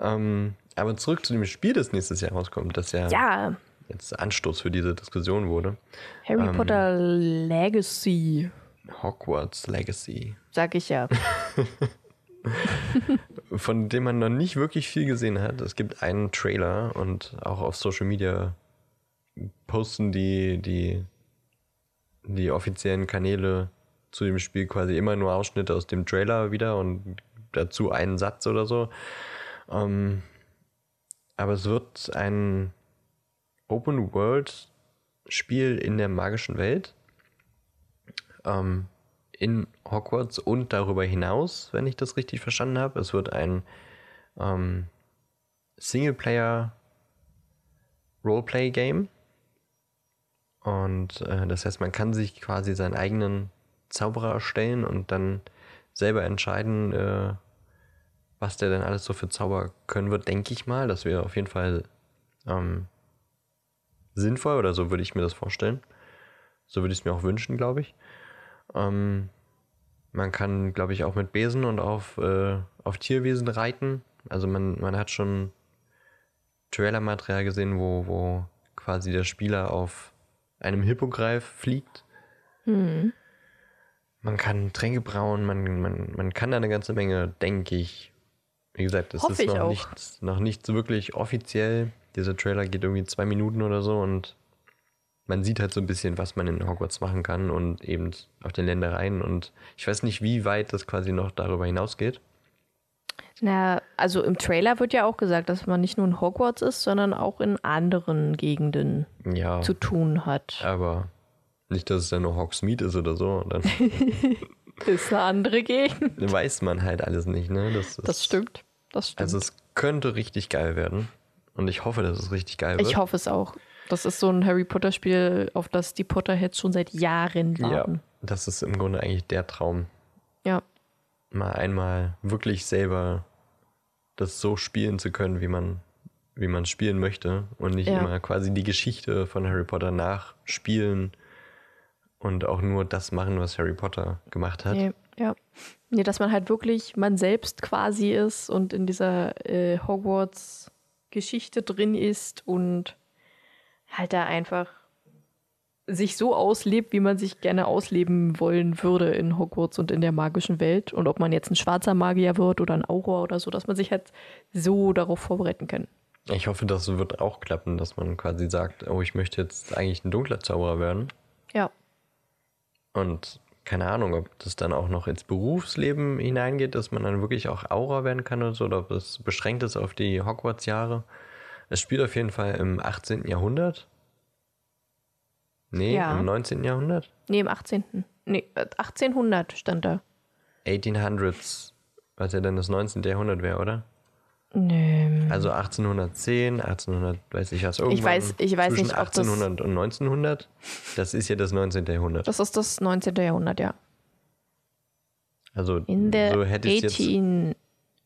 ähm, aber zurück zu dem Spiel, das nächstes Jahr rauskommt, das ja, Ja, jetzt Anstoß für diese Diskussion wurde. Harry Ähm. Potter Legacy, Hogwarts Legacy. sag ich ja. Von dem man noch nicht wirklich viel gesehen hat. Es gibt einen Trailer und auch auf Social Media posten die, die, die offiziellen Kanäle zu dem Spiel quasi immer nur Ausschnitte aus dem Trailer wieder und dazu einen Satz oder so. Ähm, aber es wird ein Open-World-Spiel in der magischen Welt. Ähm, in Hogwarts und darüber hinaus, wenn ich das richtig verstanden habe. Es wird ein ähm, Singleplayer Roleplay-Game. Und äh, das heißt, man kann sich quasi seinen eigenen Zauberer erstellen und dann selber entscheiden, äh, was der denn alles so für Zauber können wird, denke ich mal. Das wäre auf jeden Fall ähm, sinnvoll oder so würde ich mir das vorstellen. So würde ich es mir auch wünschen, glaube ich. Ähm, man kann, glaube ich, auch mit Besen und auf, äh, auf Tierwesen reiten. Also man, man hat schon Trailer-Material gesehen, wo, wo quasi der Spieler auf einem Hippogreif fliegt. Hm. Man kann Tränke brauen, man, man, man kann da eine ganze Menge, denke ich. Wie gesagt, es Hoffe ist noch auch. nicht, noch nicht so wirklich offiziell. Dieser Trailer geht irgendwie zwei Minuten oder so und man sieht halt so ein bisschen, was man in Hogwarts machen kann und eben auf den Ländereien. Und ich weiß nicht, wie weit das quasi noch darüber hinausgeht. Na, also im Trailer wird ja auch gesagt, dass man nicht nur in Hogwarts ist, sondern auch in anderen Gegenden Ja, zu tun hat. aber nicht, dass es dann nur Hogsmeade ist oder so. Dann Ist eine andere Gegend. weiß man halt alles nicht, ne? Das, ist, Das stimmt. Das stimmt. Also es könnte richtig geil werden. Und ich hoffe, dass es richtig geil wird. ich hoffe es auch. Das ist so ein Harry Potter Spiel, auf das die Potterheads schon seit Jahren Ja, warten. das ist im Grunde eigentlich der Traum. Ja. Mal einmal wirklich selber das so spielen zu können, wie man, wie man spielen möchte. Und nicht Ja. immer quasi die Geschichte von Harry Potter nachspielen und auch nur das machen, was Harry Potter gemacht hat. Nee, ja. Nee, dass man halt wirklich man selbst quasi ist und in dieser äh, Hogwarts-Geschichte drin ist und halt da einfach sich so auslebt, wie man sich gerne ausleben wollen würde in Hogwarts und in der magischen Welt. Und ob man jetzt ein schwarzer Magier wird oder ein Auror oder so, dass man sich halt so darauf vorbereiten kann. Ich hoffe, das wird auch klappen, dass man quasi sagt, oh, ich möchte jetzt eigentlich ein dunkler Zauberer werden. Ja. Und keine Ahnung, ob das dann auch noch ins Berufsleben hineingeht, dass man dann wirklich auch Aura werden kann oder so, oder ob es beschränkt ist auf die Hogwarts-Jahre. Es spielt auf jeden Fall im 18. Jahrhundert. Nee, Ja. im 19. Jahrhundert. Nee, im 18. Nee, äh, 1800 stand da. 1800s, was ja dann das 19. Jahrhundert wäre, oder? Nee. Also 1810, 1800, weiß ich was, irgendwann weiß- ich weiß zwischen nicht, ob das- 1800 und 1900. Das ist ja das 19. Jahrhundert. Das ist das 19. Jahrhundert, ja. Also In der so hätte ich jetzt 18,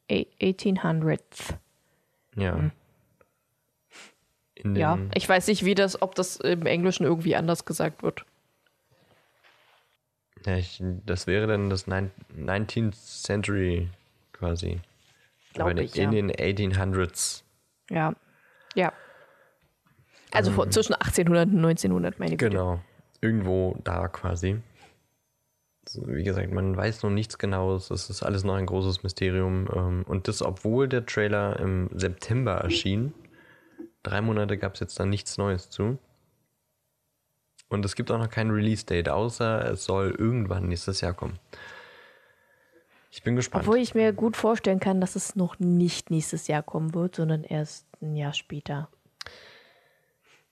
eh, 1800s. Ja. Den, Ja, ich weiß nicht, wie das, ob das im Englischen irgendwie anders gesagt wird. ja ich, das wäre dann das Nin- 19th Century quasi. Glaube ich, in ja. den 1800s. Ja. Ja. Also vor, zwischen 1800 und 1900, meine Güte. Genau. Irgendwo da quasi. Wie gesagt, man weiß noch nichts Genaues. Es ist alles noch ein großes Mysterium. ähm, Und das, obwohl der Trailer im September erschien. Drei Monate gab es jetzt da nichts Neues zu. Und es gibt auch noch kein Release-Date, außer es soll irgendwann nächstes Jahr kommen. Ich bin gespannt. Obwohl ich mir gut vorstellen kann, dass es noch nicht nächstes Jahr kommen wird, sondern erst ein Jahr später.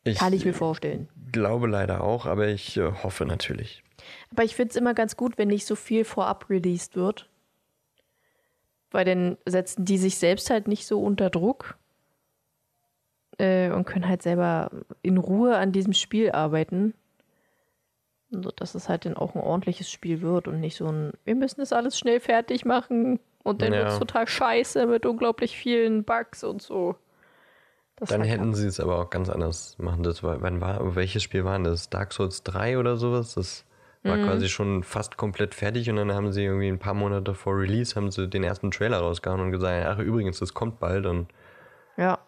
ich Kann ich mir vorstellen. glaube leider auch, aber ich äh, hoffe natürlich. Aber ich finde es immer ganz gut, wenn nicht so viel vorab released wird. Weil dann setzen die sich selbst halt nicht so unter Druck. äh, und können halt selber in Ruhe an diesem Spiel arbeiten. So, dass es halt dann auch ein ordentliches Spiel wird und nicht so ein, wir müssen das alles schnell fertig machen und dann Ja. wird es total scheiße mit unglaublich vielen Bugs und so. Das Dann hätten sie es aber auch ganz anders machen. Das war, wann war, welches Spiel war denn das? Dark Souls 3 oder sowas? Das war Mhm. quasi schon fast komplett fertig und dann haben sie irgendwie ein paar Monate vor Release haben sie den ersten Trailer rausgehauen und gesagt, ach übrigens, das kommt bald und Ja,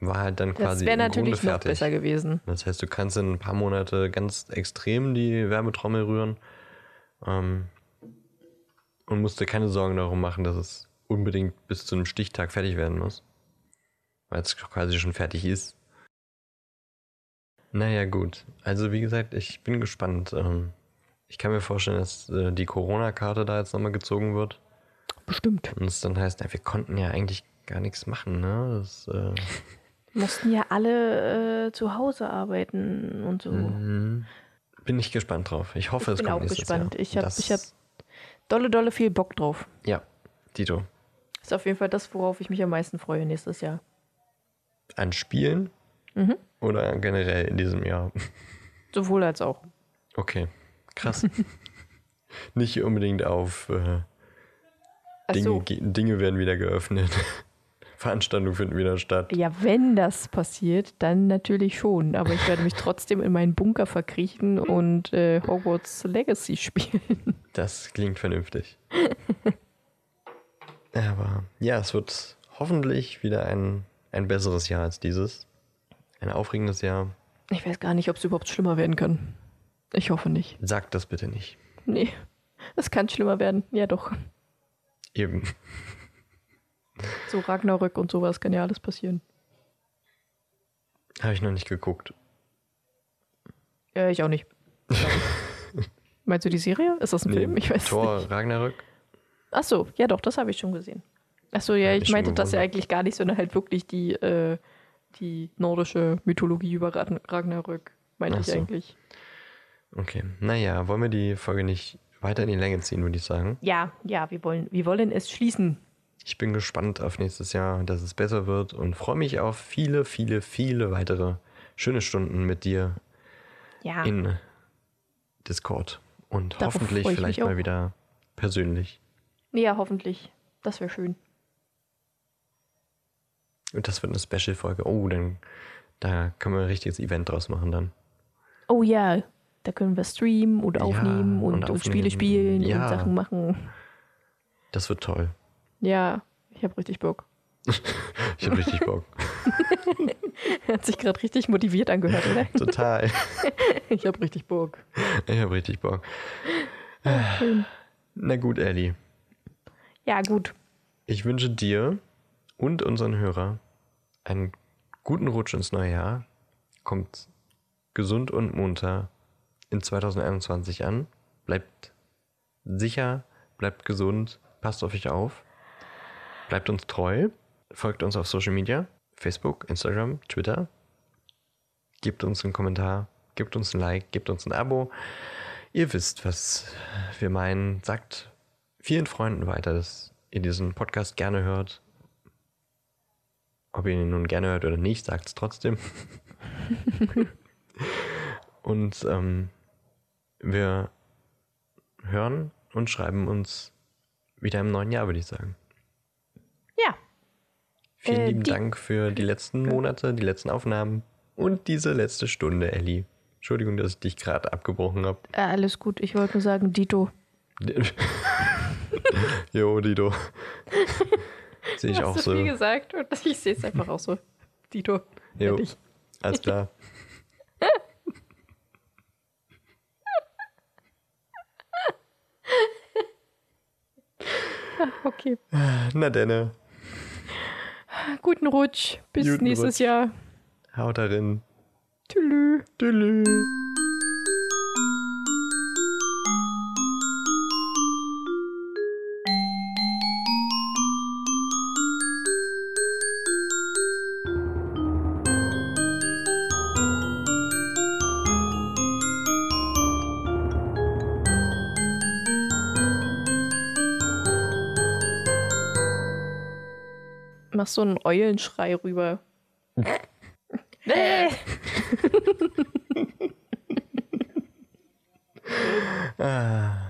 war halt dann das quasi wäre im Grunde natürlich noch fertig. besser gewesen. Das heißt, du kannst in ein paar Monate ganz extrem die Werbetrommel rühren ähm, und musst dir keine Sorgen darum machen, dass es unbedingt bis zu einem Stichtag fertig werden muss. Weil es quasi schon fertig ist. Naja, gut. Also, wie gesagt, ich bin gespannt. Ähm, ich kann mir vorstellen, dass äh, die Corona-Karte da jetzt nochmal gezogen wird. Bestimmt. Und es dann heißt, ja, wir konnten ja eigentlich gar nichts machen, ne? Das, äh, Mussten ja alle äh, zu Hause arbeiten und so. Mhm. Bin ich gespannt drauf. Ich hoffe, Ich es bin kommt auch nächstes gespannt. Jahr. Ich hab- Das- ich hab- Dolle, dolle viel Bock drauf. Ja, Dito. Ist auf jeden Fall das, worauf ich mich am meisten freue nächstes Jahr. An Spielen Mhm. oder generell in diesem Jahr? Sowohl als auch. Okay, krass. Nicht unbedingt auf äh, Dinge, so. ge- Dinge werden wieder geöffnet. Veranstaltungen finden wieder statt. Ja, wenn das passiert, dann natürlich schon. Aber ich werde mich trotzdem in meinen Bunker verkriechen und äh, Hogwarts Legacy spielen. Das klingt vernünftig. Aber ja, es wird hoffentlich wieder ein, ein besseres Jahr als dieses. Ein aufregendes Jahr. Ich weiß gar nicht, ob es überhaupt schlimmer werden kann. Ich hoffe nicht. Sag das bitte nicht. Nee, es kann schlimmer werden. Ja, doch. Eben. So Ragnarök und sowas kann ja alles passieren. Habe ich noch nicht geguckt. Äh, ich auch nicht. Meinst du die Serie? Ist das ein Film? Ich weiß Thor nicht. Ragnarök. Ach so, ja doch, das habe ich schon gesehen. Ach so, ja, Hab ich ich meinte das ja eigentlich gar nicht, sondern halt wirklich die, äh, die nordische Mythologie über Ragn- Ragnarök, meinte Ach ich so. eigentlich. Okay. Naja, wollen wir die Folge nicht weiter in die Länge ziehen, würde ich sagen. Ja, ja, wir wollen, wir wollen es schließen. Ich bin gespannt auf nächstes Jahr, dass es besser wird und freue mich auf viele, viele, viele weitere schöne Stunden mit dir Ja, in Discord. Und Darauf hoffentlich vielleicht mal wieder persönlich. ja, hoffentlich. Das wäre schön. Und das wird eine Special-Folge. Oh, dann da können wir ein richtiges Event draus machen dann. Oh ja, da können wir streamen und Ja, aufnehmen und, und und Spiele aufnehmen. spielen Ja. und Sachen machen. Das wird toll. Ja, ich habe richtig Bock. Ich habe richtig Bock. Hat sich gerade richtig motiviert angehört, oder? Total. Ich habe richtig Bock. Ich habe richtig Bock. Schön. Na gut, Ellie. Ja, gut. Ich wünsche dir und unseren Hörer einen guten Rutsch ins neue Jahr. Kommt gesund und munter in 2021 an. Bleibt sicher, bleibt gesund, passt auf euch auf. Bleibt uns treu. Folgt uns auf Social Media. Facebook, Instagram, Twitter. Gebt uns einen Kommentar, gebt uns ein Like, gebt uns ein Abo. Ihr wisst, was wir meinen. Sagt vielen Freunden weiter, dass ihr diesen Podcast gerne hört. Ob ihr ihn nun gerne hört oder nicht, sagt es trotzdem. und ähm, wir hören und schreiben uns wieder im neuen Jahr, würde ich sagen. Vielen Äh, lieben die- Dank für die letzten Monate, die letzten Aufnahmen und diese letzte Stunde, Ellie. Entschuldigung, dass ich dich gerade abgebrochen habe. äh, alles gut. Ich wollte nur sagen, Dito. jo, Dido. Sehe ich Hast auch du so. viel gesagt und ich sehe es einfach auch so. Dito. Jo, Fertig. alles klar. Okay. Na denne, Guten Rutsch. Bis Guten nächstes Rutsch. Jahr. haut darin. Tschüss. Tschüss. Mach so einen Eulenschrei rüber. Nee. Ah,